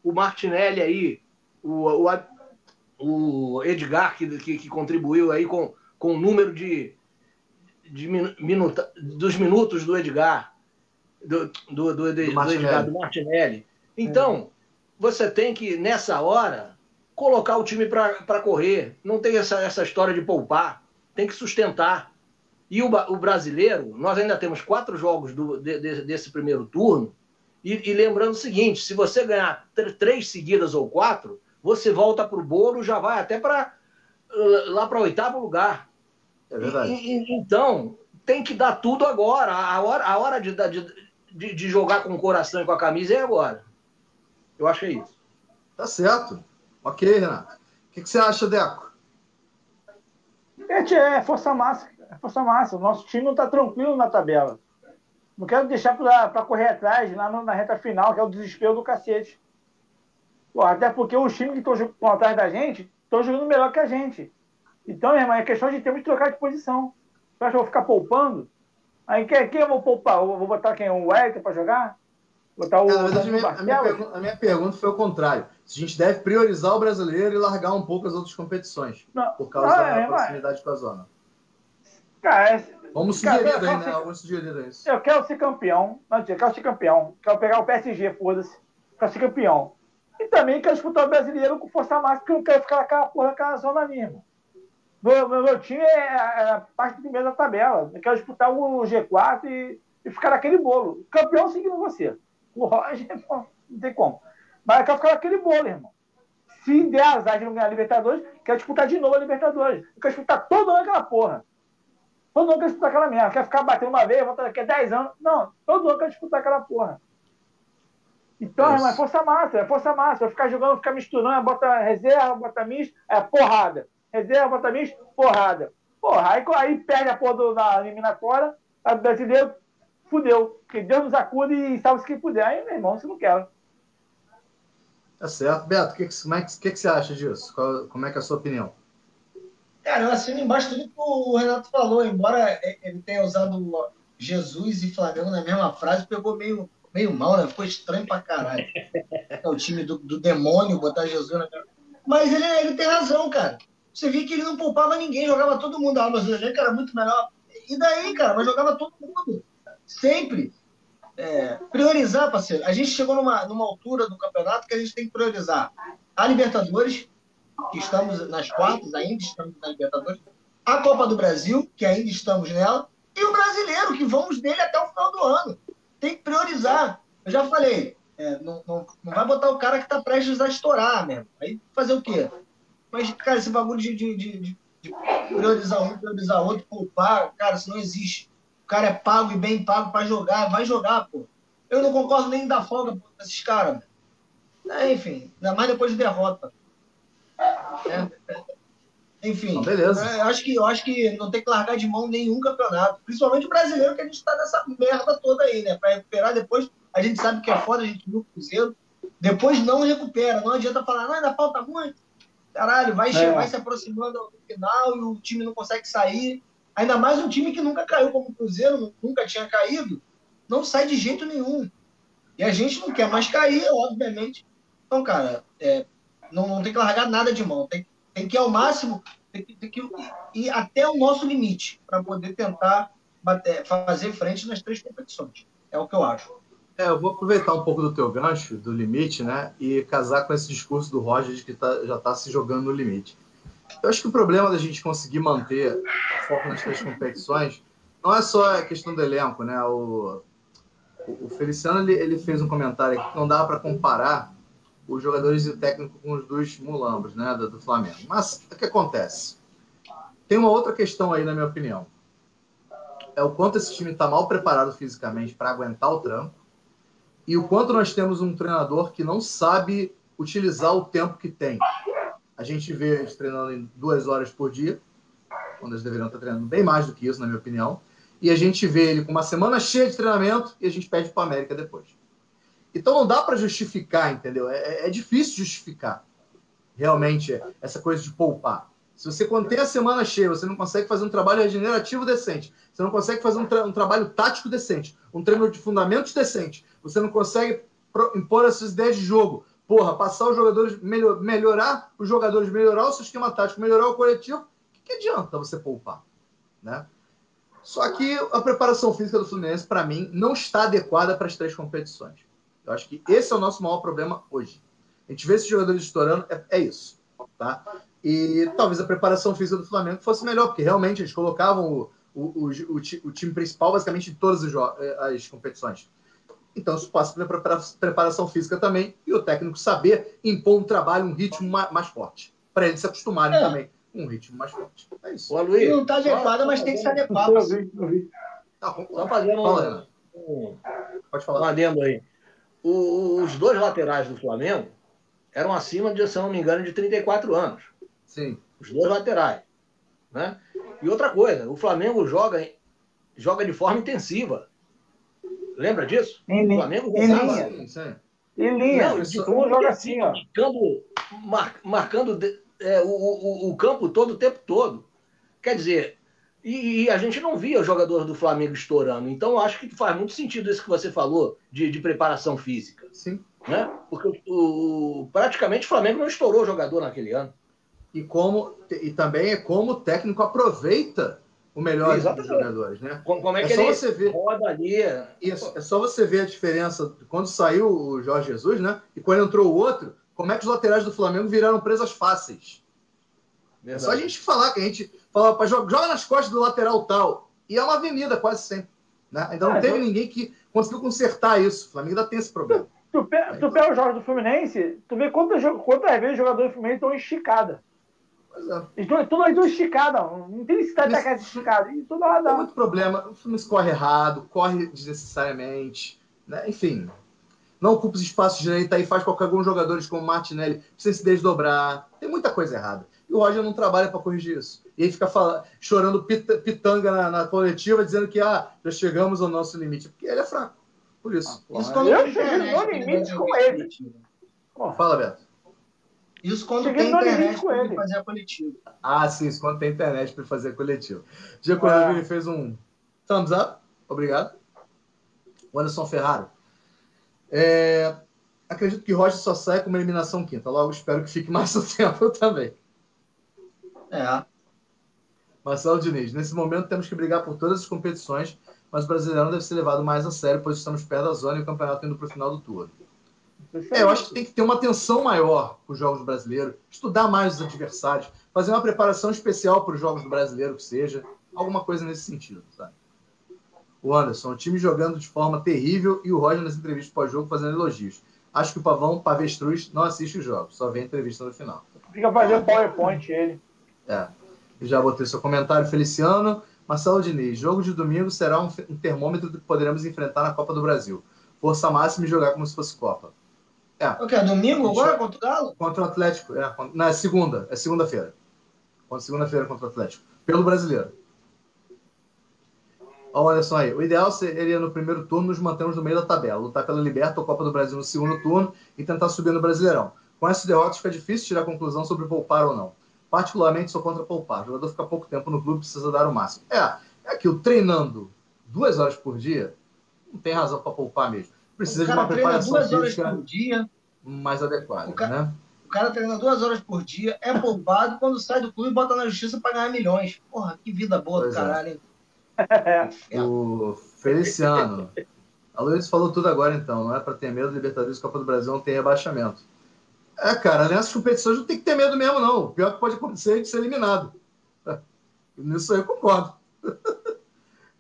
O Martinelli aí, o, o, o Edgar, que, que, que, contribuiu aí com, com o número de, de minuta, dos minutos do Edgar, do, do, do, do, do Edgar, do Martinelli. Então, é. você tem que, nessa hora, colocar o time para correr. Não tem essa, essa história de poupar. Tem que sustentar. E o, o brasileiro, nós ainda temos quatro jogos do, de, de, desse primeiro turno. E, e, lembrando o seguinte: se você ganhar três seguidas ou quatro, você volta para o bolo, já vai até para lá para o oitavo lugar. É verdade. E, e, então, tem que dar tudo agora. A hora, a hora de, de, de, jogar com o coração e com a camisa é agora. Eu acho que é isso. Tá certo. Ok, Renato. O que, que você acha, Deco? É, é força máxima é força massa. O nosso time não está tranquilo na tabela. Não quero deixar para correr atrás lá na reta final, que é o desespero do cacete. Até porque os times que estão atrás da gente estão jogando melhor que a gente. Então, irmão, é questão de termos de trocar de posição. Você acha que eu vou ficar poupando? Aí quem, quem eu vou poupar? Eu vou botar quem? O Wellington para jogar? Botar o. A minha, a, minha pergunta, a minha, pergunta, foi o contrário. Se a gente deve priorizar o brasileiro e largar um pouco as outras competições. Não, por causa não, da é, proximidade mas... com a zona. Cara, é, Vamos sugerir cara, aí, né? Vamos sugerir isso. Eu quero ser campeão. Não, eu quero ser campeão. Quero pegar o PSG, foda-se. Quero ser campeão. E também quero disputar o brasileiro com força máxima, eu não quero ficar naquela porra naquela zona irmão. Meu, meu, meu time é, é a parte primeira da tabela. Eu quero disputar o G4 e, e ficar naquele bolo. Campeão seguindo você. O Roger, não tem como. Mas eu quero ficar naquele bolo, irmão. Se der azar de não ganhar a Libertadores, quero disputar de novo a Libertadores. Eu quero disputar todo ano aquela porra. Todo ano quer disputar aquela merda. Quer ficar batendo uma vez, volta daqui a 10 anos. Não, todo ano quer disputar aquela porra. Então, é, é força massa, é força massa. Vai ficar jogando, ficar misturando, bota reserva, bota misto, é porrada. Reserva, bota misto, porrada. Porra, aí, aí perde a porra do, na eliminatória, a brasileiro, fudeu. Que Deus nos acude e salve se quem puder. Aí, meu irmão, você não quer. Tá certo. Beto, que que, como é que, que, que você acha disso? Qual, como é que é a sua opinião? Cara, eu assino embaixo tudo que o Renato falou, embora ele tenha usado Jesus e Flamengo na mesma frase, pegou meio, meio mal, né? Ficou estranho pra caralho. É o time do, do demônio botar Jesus na mesma. Mas ele, ele tem razão, cara. Você via que ele não poupava ninguém, jogava todo mundo. Ah, mas o elenco era muito melhor. E daí, cara? Mas jogava todo mundo. Sempre é, priorizar, parceiro. A gente chegou numa, numa altura do campeonato que a gente tem que priorizar a Libertadores, que estamos nas quartas, ainda estamos na Libertadores, a Copa do Brasil, que ainda estamos nela, e o brasileiro, que vamos dele até o final do ano. Tem que priorizar. Eu já falei, é, não, não, não, vai botar o cara que está prestes a estourar mesmo. Aí fazer o quê? Mas, cara, esse bagulho de, de, de, de priorizar um, priorizar outro, poupar, cara, isso não existe cara é pago e bem pago para jogar, vai jogar, pô. Eu não concordo nem da folga pô, desses caras. É, enfim, ainda mais depois de derrota. É, enfim, ah, beleza. É, acho que, eu acho que não tem que largar de mão nenhum campeonato. Principalmente o brasileiro, que a gente está nessa merda toda aí, né? Para recuperar depois, a gente sabe que é foda, a gente viu o Cruzeiro. Depois não recupera. Não adianta falar, não, ainda falta muito. Caralho, vai, é. vai se aproximando no final e o time não consegue sair. Ainda mais um time que nunca caiu como o Cruzeiro, nunca tinha caído, não sai de jeito nenhum. E a gente não quer mais cair, obviamente. Então, cara, é, não, não tem que largar nada de mão. Tem, tem que ir ao máximo, tem que, tem que ir até o nosso limite para poder tentar bater, fazer frente nas três competições. É o que eu acho. É, eu vou aproveitar um pouco do teu gancho, do limite, né? E casar com esse discurso do Roger de que tá, já está se jogando no limite. Eu acho que o problema da gente conseguir manter o foco nas três competições não é só a questão do elenco, né? O, o Feliciano ele, ele fez um comentário aqui que não dá para comparar os jogadores e o técnico com os dois mulambos, né, do, do Flamengo. Mas o que acontece? Tem uma outra questão aí, na minha opinião. É o quanto esse time está mal preparado fisicamente para aguentar o tranco e o quanto nós temos um treinador que não sabe utilizar o tempo que tem. A gente vê eles treinando em duas horas por dia, quando eles deveriam estar treinando bem mais do que isso, na minha opinião. E a gente vê ele com uma semana cheia de treinamento e a gente pede para a América depois. Então não dá para justificar, entendeu? É, é, é, difícil justificar realmente essa coisa de poupar. Se você, tem a semana cheia, você não consegue fazer um trabalho regenerativo decente, você não consegue fazer um, tra um trabalho tático decente, um treino de fundamentos decente, você não consegue impor as suas ideias de jogo, porra, passar os jogadores, melhor, melhorar os jogadores, melhorar o sistema tático, melhorar o coletivo, o que, que adianta você poupar? Né? Só que a preparação física do Fluminense, para mim, não está adequada para as três competições. Eu acho que esse é o nosso maior problema hoje. A gente vê esses jogadores estourando, é, é isso. Tá? E talvez a preparação física do Flamengo fosse melhor, porque realmente eles colocavam o, o, o, o, o time principal basicamente em todas as, as competições. Então, isso passa pela preparação física também e o técnico saber impor um trabalho, um ritmo mais forte, para eles se acostumarem é. também com um ritmo mais forte. É isso. Ô, Luiz, não está adequado, mas tem que se adequar. Tá, só fazendo um, um, Pode falar. um adendo aí. Os dois laterais do Flamengo eram acima de, se eu não me engano, de 34 anos. Sim. Os dois laterais. Né? E outra coisa, o Flamengo joga, joga de forma intensiva. Lembra disso? Em, o Flamengo em linha. Em linha. Não, isso, como joga assim, ó. Marcando, mar, marcando é, o, o, o, campo todo o tempo todo. Quer dizer, e, e, a gente não via o jogador do Flamengo estourando. Então, acho que faz muito sentido isso que você falou de, de preparação física. Sim. Né? Porque o, praticamente o Flamengo não estourou o jogador naquele ano. E, como, e também é como o técnico aproveita o melhor dos jogadores, né? Como, como é, é que só ele você ver, roda ali? Isso, é só você ver a diferença quando saiu o Jorge Jesus, né? E quando entrou o outro, como é que os laterais do Flamengo viraram presas fáceis. Verdade. É só a gente falar que a gente fala para jogar joga nas costas do lateral tal. E é uma avenida quase sempre. Né? Ainda não ah, teve ninguém que conseguiu consertar isso. O Flamengo ainda tem esse problema. Tu, tu, tu pega o Jorge do Fluminense, tu vê quantas, quantas vezes os jogadores do Fluminense estão esticados. É. Tudo, tudo aí esticado, não tem necessidade de tacar esticado. E tudo dá. Tem muito problema. O filme corre errado, corre desnecessariamente. Né? Enfim, não ocupa os espaços direito aí, faz com que alguns jogadores como o Martinelli precisem se desdobrar. Tem muita coisa errada. E o Roger não trabalha para corrigir isso. E aí fica falando, chorando pitanga na, na, coletiva, dizendo que ah, já chegamos ao nosso limite. Porque ele é fraco. Por isso. Ah, isso eu cheguei no limite com ele. Porra. Fala, Beto. Isso quando Cheguei tem internet para fazer a coletiva. Ah, sim, isso quando tem internet para fazer a coletiva. Diego ah. fez um thumbs up. Obrigado. O Anderson Ferraro. É, acredito que Rocha só sai com uma eliminação quinta. Logo espero que fique mais um tempo também. É. Marcelo Diniz. Nesse momento temos que brigar por todas as competições, mas o Brasileirão deve ser levado mais a sério, pois estamos perto da zona e o campeonato indo para o final do turno. É, eu acho que tem que ter uma atenção maior para os jogos brasileiros, estudar mais os adversários, fazer uma preparação especial para os jogos do brasileiro, que seja, alguma coisa nesse sentido, sabe? O Anderson, o time jogando de forma terrível e o Roger nas entrevistas pós-jogo fazendo elogios. Acho que o Pavão, Pavestruz, não assiste os jogos, só vê a entrevista no final. Fica fazendo PowerPoint ele. É. já botei seu comentário, Feliciano. Marcelo Diniz, jogo de domingo será um, termômetro do que poderemos enfrentar na Copa do Brasil. Força máxima e jogar como se fosse Copa. É. O que? Domingo agora contra o Galo? Contra o Atlético. É, na é segunda. É segunda-feira. Contra segunda-feira contra o Atlético. Pelo brasileiro. Olha o Anderson aí. O ideal seria no primeiro turno nos mantermos no meio da tabela, lutar pela Liberta ou Copa do Brasil no segundo turno e tentar subir no Brasileirão. Com essas derrotas fica difícil tirar conclusão sobre poupar ou não. Particularmente sou contra poupar. O jogador fica pouco tempo no clube precisa dar o máximo. É, é aquilo, treinando duas horas por dia, não tem razão para poupar mesmo precisa de uma preparação duas horas por dia, mais adequada. O cara, né? o cara treina duas horas por dia, é poupado, quando sai do clube bota na justiça para ganhar milhões. Porra, que vida boa pois do é. caralho, hein? É. O Feliciano. A Luiz falou tudo agora, então. Não é para ter medo, Libertadores Copa do Brasil não tem rebaixamento. É, cara, nessas competições não tem que ter medo mesmo, não. O pior que pode acontecer é de ser eliminado. Nisso aí eu concordo.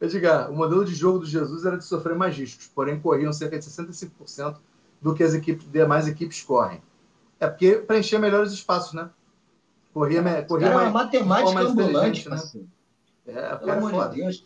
Edgar, o modelo de jogo do Jesus era de sofrer mais riscos, porém corriam cerca de 65% do que as equipes, demais equipes correm. É porque preencher melhores espaços, né? Corria, é, corria cara, mais. matemática mais ambulante, né? É, Pelo amor de Deus.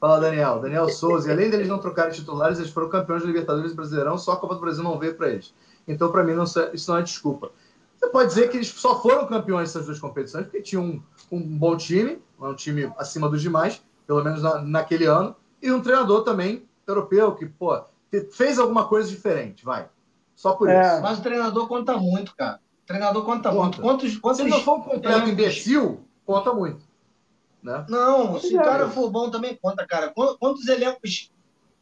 Fala, Daniel. Daniel Souza. E além deles não trocarem titulares, eles foram campeões do Libertadores Brasileirão, só a Copa do Brasil não veio para eles. Então, para mim, não, isso não é desculpa. Você pode dizer que eles só foram campeões dessas duas competições porque tinham um, um bom time, um time acima dos demais, pelo menos na, naquele ano, e um treinador também europeu que, pô, fez alguma coisa diferente, vai. Só por é. isso. Mas o treinador conta muito, cara. O treinador conta, conta. muito. Quantos, quantos, se não for um completo é, imbecil, conta muito. Né? Não, se o cara for bom também conta, cara. Quantos elencos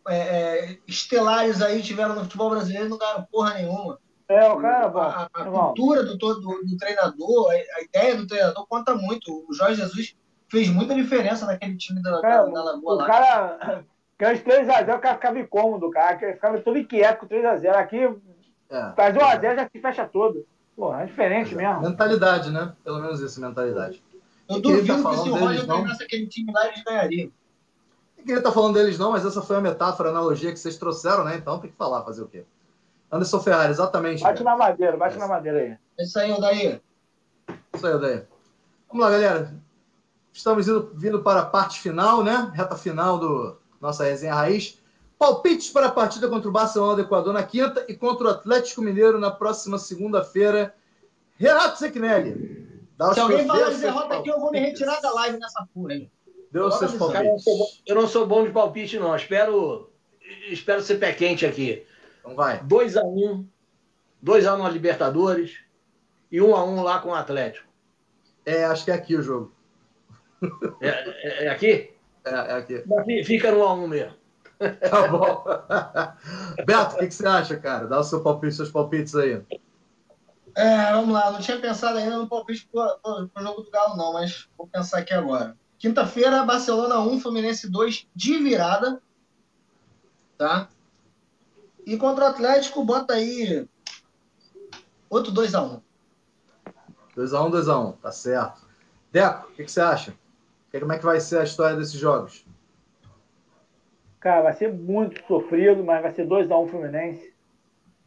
é, é, estelares aí tiveram no futebol brasileiro e não ganharam porra nenhuma? É, o cara, bom, a, a cultura do, do, do treinador, a, ideia do treinador conta muito. O Jorge Jesus fez muita diferença naquele time da, cara, da, da Lagoa o lá. Cara, aqueles 3x0, o cara ficava incômodo, cara. Ficava todo inquieto com 3x0. Aqui, é, faz 1x0 já se fecha todo. Pô, é diferente é. mesmo. Mentalidade, né? Pelo menos isso, mentalidade. Eu duvido tá que se o Roger treinasse aquele time lá, eles ganhariam. Eu queria estar falando deles não, mas essa foi a metáfora, a analogia que vocês trouxeram, né? Então tem que falar, fazer o quê? Anderson Ferrari, exatamente. Bate na madeira, bate é. na madeira aí. É isso aí, Odair. Isso aí, Odair. Vamos lá, galera. Estamos indo, vindo para a parte final, né? Reta final do nossa resenha raiz. Palpites para a partida contra o Barcelona do Equador na quinta e contra o Atlético Mineiro na próxima segunda-feira. Renato Secnelli. Se alguém falar de derrota aqui, eu vou me retirar da live nessa porra, hein? Deu seus palpites. Eu não sou bom de palpite, não. Espero, espero ser pé quente aqui. Então vai. 2x1. Um, 2x1 um na Libertadores e 1x1 um, um lá com o Atlético. É, acho que é aqui o jogo. É, é, é aqui? É, é aqui. Aqui fica no A1 mesmo. Tá bom. Beto, o que, que, você acha, cara? Dá o seu palpite, seus palpites aí. É, vamos lá. Não tinha pensado ainda no palpite pro, pro, pro jogo do Galo, não, mas vou pensar aqui agora. Quinta-feira, Barcelona 1, Fluminense 2, de virada. Tá? E contra o Atlético, bota aí outro 2x1. 2x1, 2x1, tá certo. Deco, o que, que você acha? Como é que vai ser a história desses jogos? Cara, vai ser muito sofrido, mas vai ser 2x1 um Fluminense.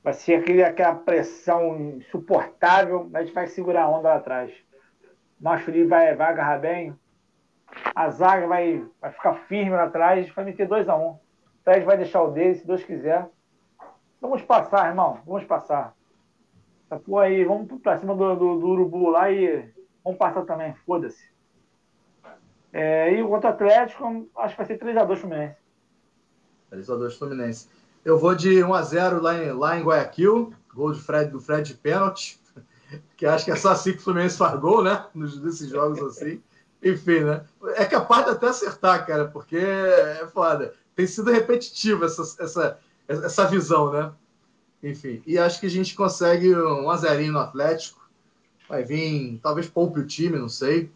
Vai ser aquele, aquela pressão insuportável, mas a gente vai segurar a onda lá atrás. Nosso Felipe vai, vai agarrar bem. A zaga vai, vai ficar firme lá atrás. Vai meter 2x1. Um. O Fred vai deixar o dele, se Deus quiser. Vamos passar, irmão. Vamos passar. Essa porra aí, vamos pra cima do, do, do Urubu lá e vamos passar também. Foda-se. É, e o outro Atlético, acho que vai ser 3x2 Fluminense. 3x2 Fluminense. Eu vou de 1x0 lá em, lá em Guayaquil. Gol de Fred, do Fred de pênalti. Que acho que é só assim que o Fluminense faz gol, né? Nesses jogos assim. Enfim, né? É capaz de até acertar, cara, porque é foda. Tem sido repetitivo essa, essa, essa visão, né? Enfim, e acho que a gente consegue um azerinho no Atlético. Vai vir, talvez poupe o time, não sei.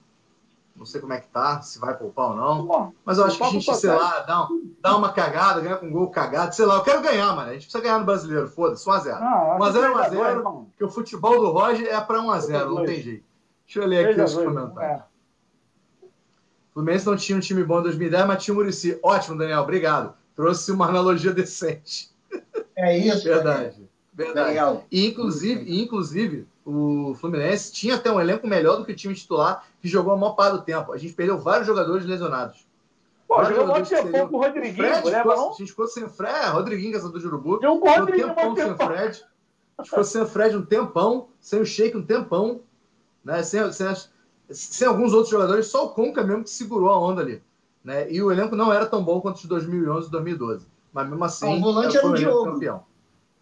Não sei como é que tá, se vai poupar ou não. Mas eu acho que a gente, sei lá, dá, dá uma cagada, ganha com um gol cagado, sei lá. Eu quero ganhar, mano. A gente precisa ganhar no brasileiro, foda-se, 1x0. 1x0 1x0, porque o futebol do Roger é pra 1x0, não tem jeito. Deixa eu ler aqui os comentários. O Fluminense não tinha um time bom em 2010, mas tinha o Murici. Ótimo, Daniel, obrigado. Trouxe uma analogia decente. É isso. Verdade. Verdade. Daniel. E, inclusive, inclusive, o Fluminense tinha até um elenco melhor do que o time titular, que jogou a maior parte do tempo. A gente perdeu vários jogadores lesionados. Pô, jogou muito tempo com o Rodriguinho, Fred, lembra, A gente ficou sem Fred, é, Rodriguinho, que é do Jurubu. Jogou com o Rodriguinho, um tempão sem Fred. A gente ficou sem o Fred um tempão, sem o Sheik um tempão, né? sem, sem, sem alguns outros jogadores, só o Conca mesmo que segurou a onda ali. Né? E o elenco não era tão bom quanto de 2011 e 2012. Mas mesmo assim, o volante era o Diogo. campeão.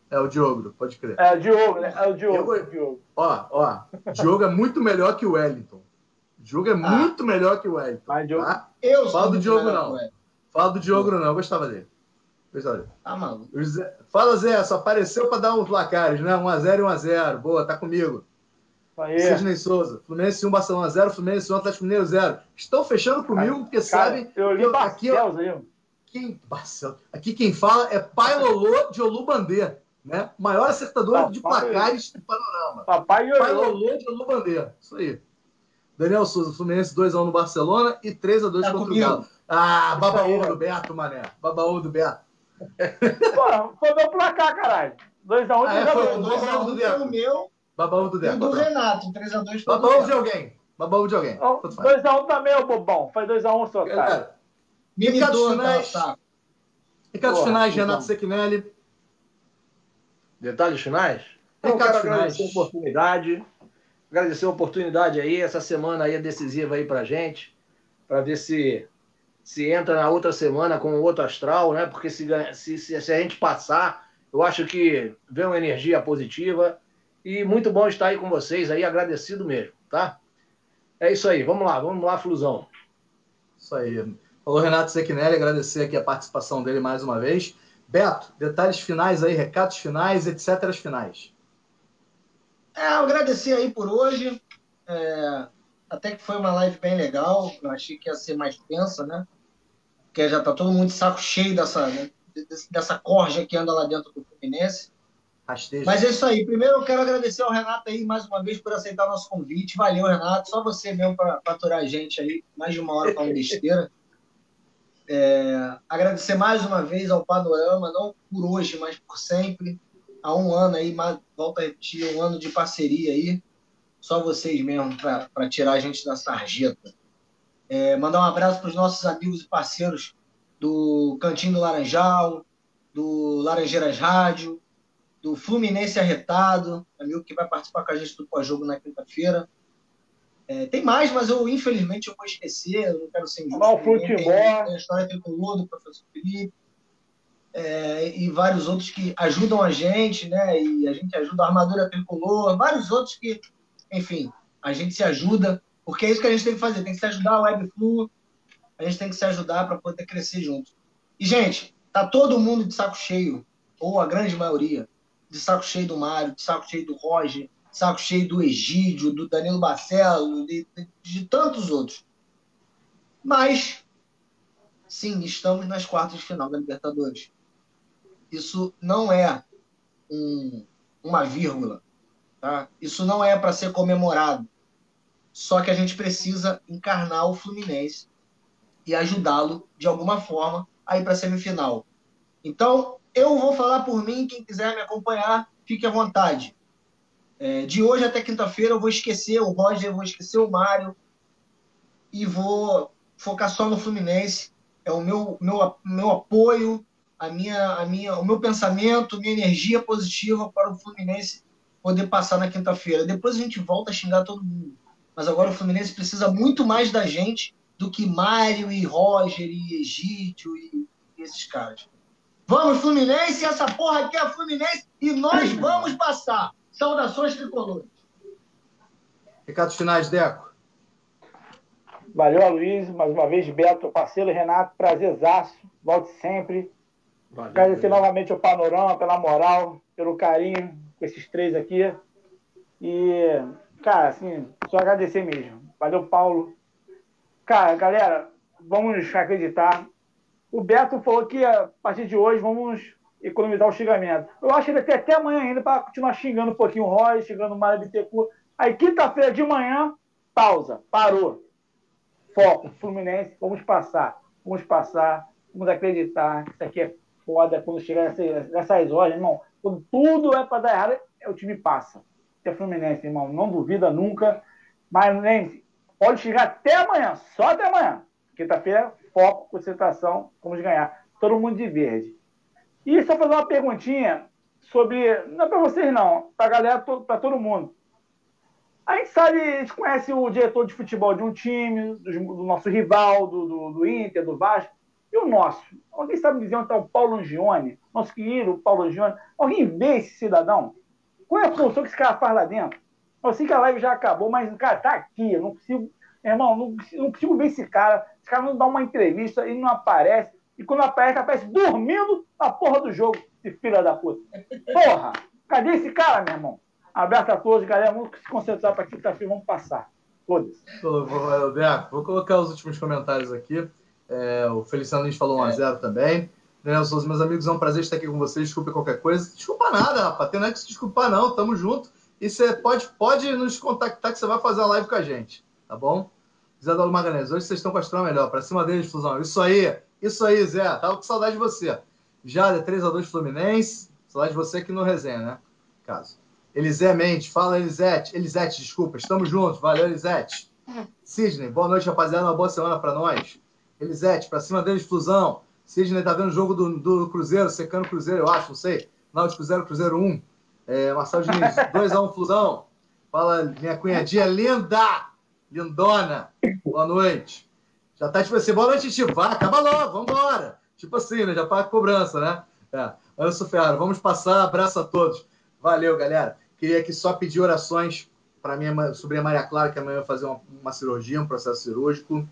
É o Diogo, pode crer. É o Diogo, né? É o Diogo. Diogo. Ó, ó, Diogo é muito melhor que o Wellington. Diogo é ah. muito melhor que o Wellington. Mas, Diogo... Tá? Eu Fala do Diogo, não. Fala do Diogo, não. Eu gostava dele. Gostava dele. Ah, mano. Fala, Zé. Só apareceu para dar uns placares, né? 1x0 e 1x0. Boa, tá comigo. Aí. Sidney Souza. Fluminense 1, Barcelona 0. Fluminense 1, Atlético Mineiro 0. Estão fechando comigo porque cara, sabem. Eu li aqui, ó, quem, aqui quem fala é Pai Lolô de Olubandê, né? Maior acertador Papai, de placares do panorama. Papai Pai Lolô de Olubandê. Isso aí. Daniel Souza, Fluminense 2x1 no Barcelona e 3x2 tá contra comigo. o Galo. Ah, babaúva do Beto, mané. Babaúva do Beto. Pô, foi meu placar, caralho. 2x1 um, ah, é, foi 2x1 do Beto. o meu. Babaúva do Beto. E do Renato, 3x2 Babaúva de alguém. Babaúva de alguém. 2x1 também, ô bobão. Foi 2x1 só, cara. Recados finais. Tá. Recados Porra, finais, então. Renato Sequinelli. Detalhes finais? Eu quero agradecer a oportunidade. Agradecer a oportunidade aí. Essa semana aí é decisiva aí pra gente. Pra ver se se entra na outra semana com outro astral, né? Porque se, se, se a gente passar, eu acho que vem uma energia positiva. E muito bom estar aí com vocês aí, agradecido mesmo, tá? É isso aí, vamos lá, vamos lá, Flusão. Isso aí. Falou Renato Sequinelli, agradecer aqui a participação dele mais uma vez. Beto, detalhes finais aí, recados finais, etc. finais. É, agradecer aí por hoje. É, até que foi uma live bem legal. Eu achei que ia ser mais tensa, né? Porque já tá todo mundo de saco cheio dessa, né? dessa corja que anda lá dentro do Fluminense. Mas é isso aí. Primeiro eu quero agradecer ao Renato aí mais uma vez por aceitar nosso convite. Valeu, Renato. Só você mesmo para aturar a gente aí, mais de uma hora falando besteira. É, agradecer mais uma vez ao Panorama, não por hoje, mas por sempre. Há um ano aí, volta a repetir, um ano de parceria aí. Só vocês mesmo para tirar a gente da sarjeta. É, mandar um abraço para os nossos amigos e parceiros do Cantinho do Laranjal, do Laranjeiras Rádio, do Fluminense Arretado, amigo que vai participar com a gente do pós-jogo na quinta-feira. É, tem mais, mas eu, infelizmente, eu vou esquecer, eu não quero ser injusto. O futebol. Tem, tem a história tricolor do professor Felipe, é, e vários outros que ajudam a gente, né? E a gente ajuda a Armadura Tricolor, vários outros que, enfim, a gente se ajuda, porque é isso que a gente tem que fazer, tem que se ajudar a Webflu, a gente tem que se ajudar para poder crescer junto. E, gente, tá todo mundo de saco cheio, ou a grande maioria, de saco cheio do Mário, de saco cheio do Roger, saco cheio do Egídio, do Danilo Barcelo, de, de, de tantos outros. Mas, sim, estamos nas quartas de final da Libertadores. Isso não é um, uma vírgula. Tá? Isso não é para ser comemorado. Só que a gente precisa encarnar o Fluminense e ajudá-lo de alguma forma a ir para a semifinal. Então, eu vou falar por mim, quem quiser me acompanhar, fique à vontade. É, de hoje até quinta-feira eu vou esquecer o Roger, vou esquecer o Mário e vou focar só no Fluminense. É o meu, meu, meu apoio, a minha, a minha, o meu pensamento, minha energia positiva para o Fluminense poder passar na quinta-feira. Depois a gente volta a xingar todo mundo. Mas agora o Fluminense precisa muito mais da gente do que Mário e Roger e Egídio e esses caras. Vamos, Fluminense, essa porra aqui é Fluminense e nós vamos passar. Saudações tricolores. Recados finais, Deco. Valeu, Luiz. Mais uma vez, Beto, parceiro Renato, prazerzaço. Volte sempre. Valeu, Agradecer valeu. novamente ao Panorama pela moral, pelo carinho com esses três aqui. E, cara, assim, só agradecer mesmo. Valeu, Paulo. Cara, galera, vamos acreditar. O Beto falou que a partir de hoje vamos economizar o xingamento. Eu acho que ele tem até amanhã ainda para continuar xingando um pouquinho o Roy, xingando o Mário Bittencourt. Aí, quinta-feira de manhã, pausa, parou. Foco, Fluminense, vamos passar. Vamos passar, vamos acreditar isso aqui é foda quando chegar nessas, horas, irmão. Quando tudo é para dar errado, é o time passa. Isso é Fluminense, irmão. Não duvida nunca. Mas lembre pode chegar até amanhã, só até amanhã. Quinta-feira, foco, concentração, vamos ganhar. Todo mundo de verde. E só fazer uma perguntinha sobre. Não é para vocês, não, para a galera, para todo mundo. A gente sabe, a gente conhece o diretor de futebol de um time, do, do nosso rival, do, do, do, Inter, do Vasco, e o nosso. Alguém sabe dizer onde está o Paulo Angione, nosso querido Paulo Angione? Alguém vê esse cidadão? Qual é a função que esse cara faz lá dentro? Eu sei que a live já acabou, mas, cara, tá aqui. Eu não consigo. Irmão, não, não consigo ver esse cara. Esse cara não dá uma entrevista, ele não aparece. E quando aparece, aparece dormindo na porra do jogo, esse filho da puta. Porra! Cadê esse cara, meu irmão? Aberto a todos, galera. Vamos se concentrar para quinta-feira, vamos passar. Foda-se. Vou colocar os últimos comentários aqui. É, o Feliciano Lins falou 1x0 é. também. Daniel Souza, meus amigos, é um prazer estar aqui com vocês. Desculpe qualquer coisa. Desculpa nada, rapaz. Tem nada que se desculpar, não. Tamo junto. E você pode, pode nos contactar que você vai fazer a live com a gente. Tá bom? Zé Daulo Magalhães, hoje vocês estão com a estrela melhor. Pra cima deles, Fusão. Isso aí. Isso aí, Zé. Tava com saudade de você. Já de 3x2 Fluminense. Saudade de você aqui no resenha, né? Caso. Elisé Mendes, fala Elisete. Elisete, desculpa, estamos juntos. Valeu, Elisete. Sidney, boa noite, rapaziada. Uma boa semana para nós. Elisete, para cima deles, Flusão. Sidney tá vendo o jogo do, do Cruzeiro, secando o Cruzeiro, eu acho, não sei. Náutico Cruzeiro, Cruzeiro 1. É, Marcelo Diniz, 2x1 Flusão. Fala, minha cunhadinha linda, lindona. Boa noite. Já tá tipo assim, boa noite, tio. Vai, acaba logo, vambora. Tipo assim, né? Já paga cobrança, né? É. Anderson Ferraro, vamos passar. Abraço a todos. Valeu, galera. Queria aqui só pedir orações para minha sobrinha Maria Clara, que amanhã vai fazer uma, uma cirurgia, um processo cirúrgico.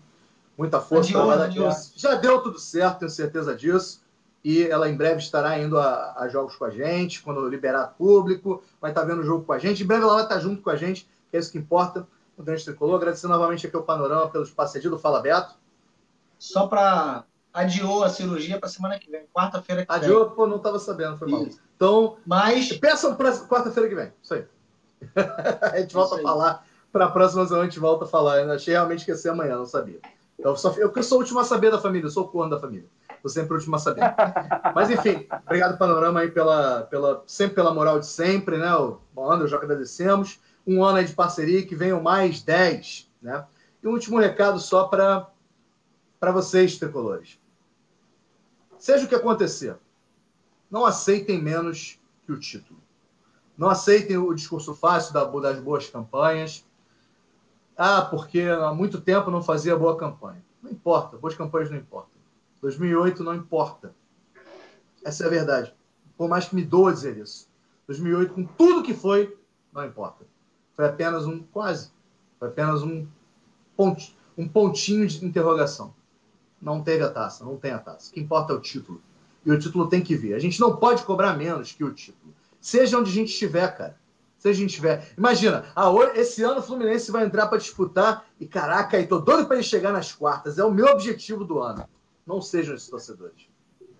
Muita força. Ela, já deu tudo certo, tenho certeza disso. E ela em breve estará indo a, a jogos com a gente, quando liberar público, vai estar vendo o jogo com a gente. Em breve ela vai estar junto com a gente, que é isso que importa. O Grande Tricolor. Agradecer novamente aqui o Panorama pelo espaço cedido. Fala, Beto. Só para adiou a cirurgia para semana que vem, quarta-feira que adiou, vem. Adiou, pô, não estava sabendo, foi mal. Então, mas peçam para quarta-feira que vem. Isso aí. a gente volta a falar. Para a próxima semana a gente volta a falar. Eu achei realmente que ia ser amanhã, não sabia. Então, só, eu, eu sou o último a saber da família, eu sou o corno da família. Sou sempre o último a saber. Mas, enfim, obrigado, Panorama, aí, pela, pela, sempre pela moral de sempre, né? O André, já agradecemos. Um ano de parceria, que venham mais 10, né? E um último recado só para vocês, tricolores. Seja o que acontecer, não aceitem menos que o título. Não aceitem o discurso fácil das boas campanhas. Ah, porque há muito tempo não fazia boa campanha. Não importa, boas campanhas não importam. 2008 não importa. Essa é a verdade. Por mais que me doa dizer isso. 2008, com tudo que foi, não importa. Foi apenas um quase. Foi apenas um, ponto, um pontinho de interrogação não teve a taça, não tem a taça. O que importa é o título. E o título tem que vir. A gente não pode cobrar menos que o título. Seja onde a gente estiver, cara. Seja onde a gente estiver. Imagina, ah, esse ano o Fluminense vai entrar para disputar e caraca, e tô doido para ele chegar nas quartas. É o meu objetivo do ano. Não sejam esses torcedores.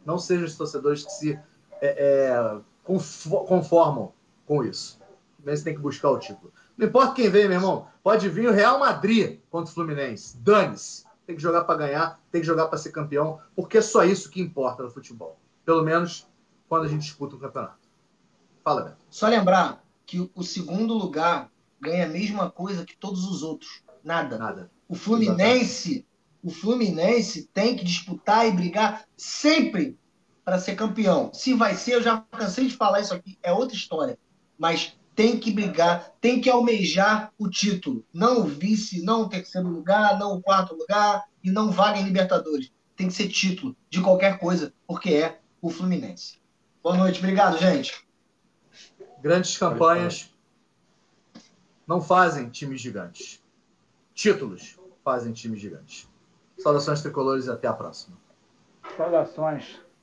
Não sejam esses torcedores que se é, é, conformam com isso. O Fluminense tem que buscar o título. Não importa quem vem, meu irmão. Pode vir o Real Madrid contra o Fluminense. Dane-se tem que jogar para ganhar, tem que jogar para ser campeão, porque é só isso que importa no futebol. Pelo menos quando a gente disputa um campeonato. Fala, Beto. Só lembrar que o segundo lugar ganha a mesma coisa que todos os outros. Nada. Nada. O Fluminense, o Fluminense tem que disputar e brigar sempre para ser campeão. Se vai ser, eu já cansei de falar isso aqui, é outra história. Mas tem que brigar, tem que almejar o título. Não o vice, não o terceiro lugar, não o quarto lugar e não vaga em Libertadores. Tem que ser título de qualquer coisa, porque é o Fluminense. Boa noite, obrigado, gente. Grandes campanhas não fazem times gigantes. Títulos fazem times gigantes. Saudações tricolores e até a próxima. Saudações.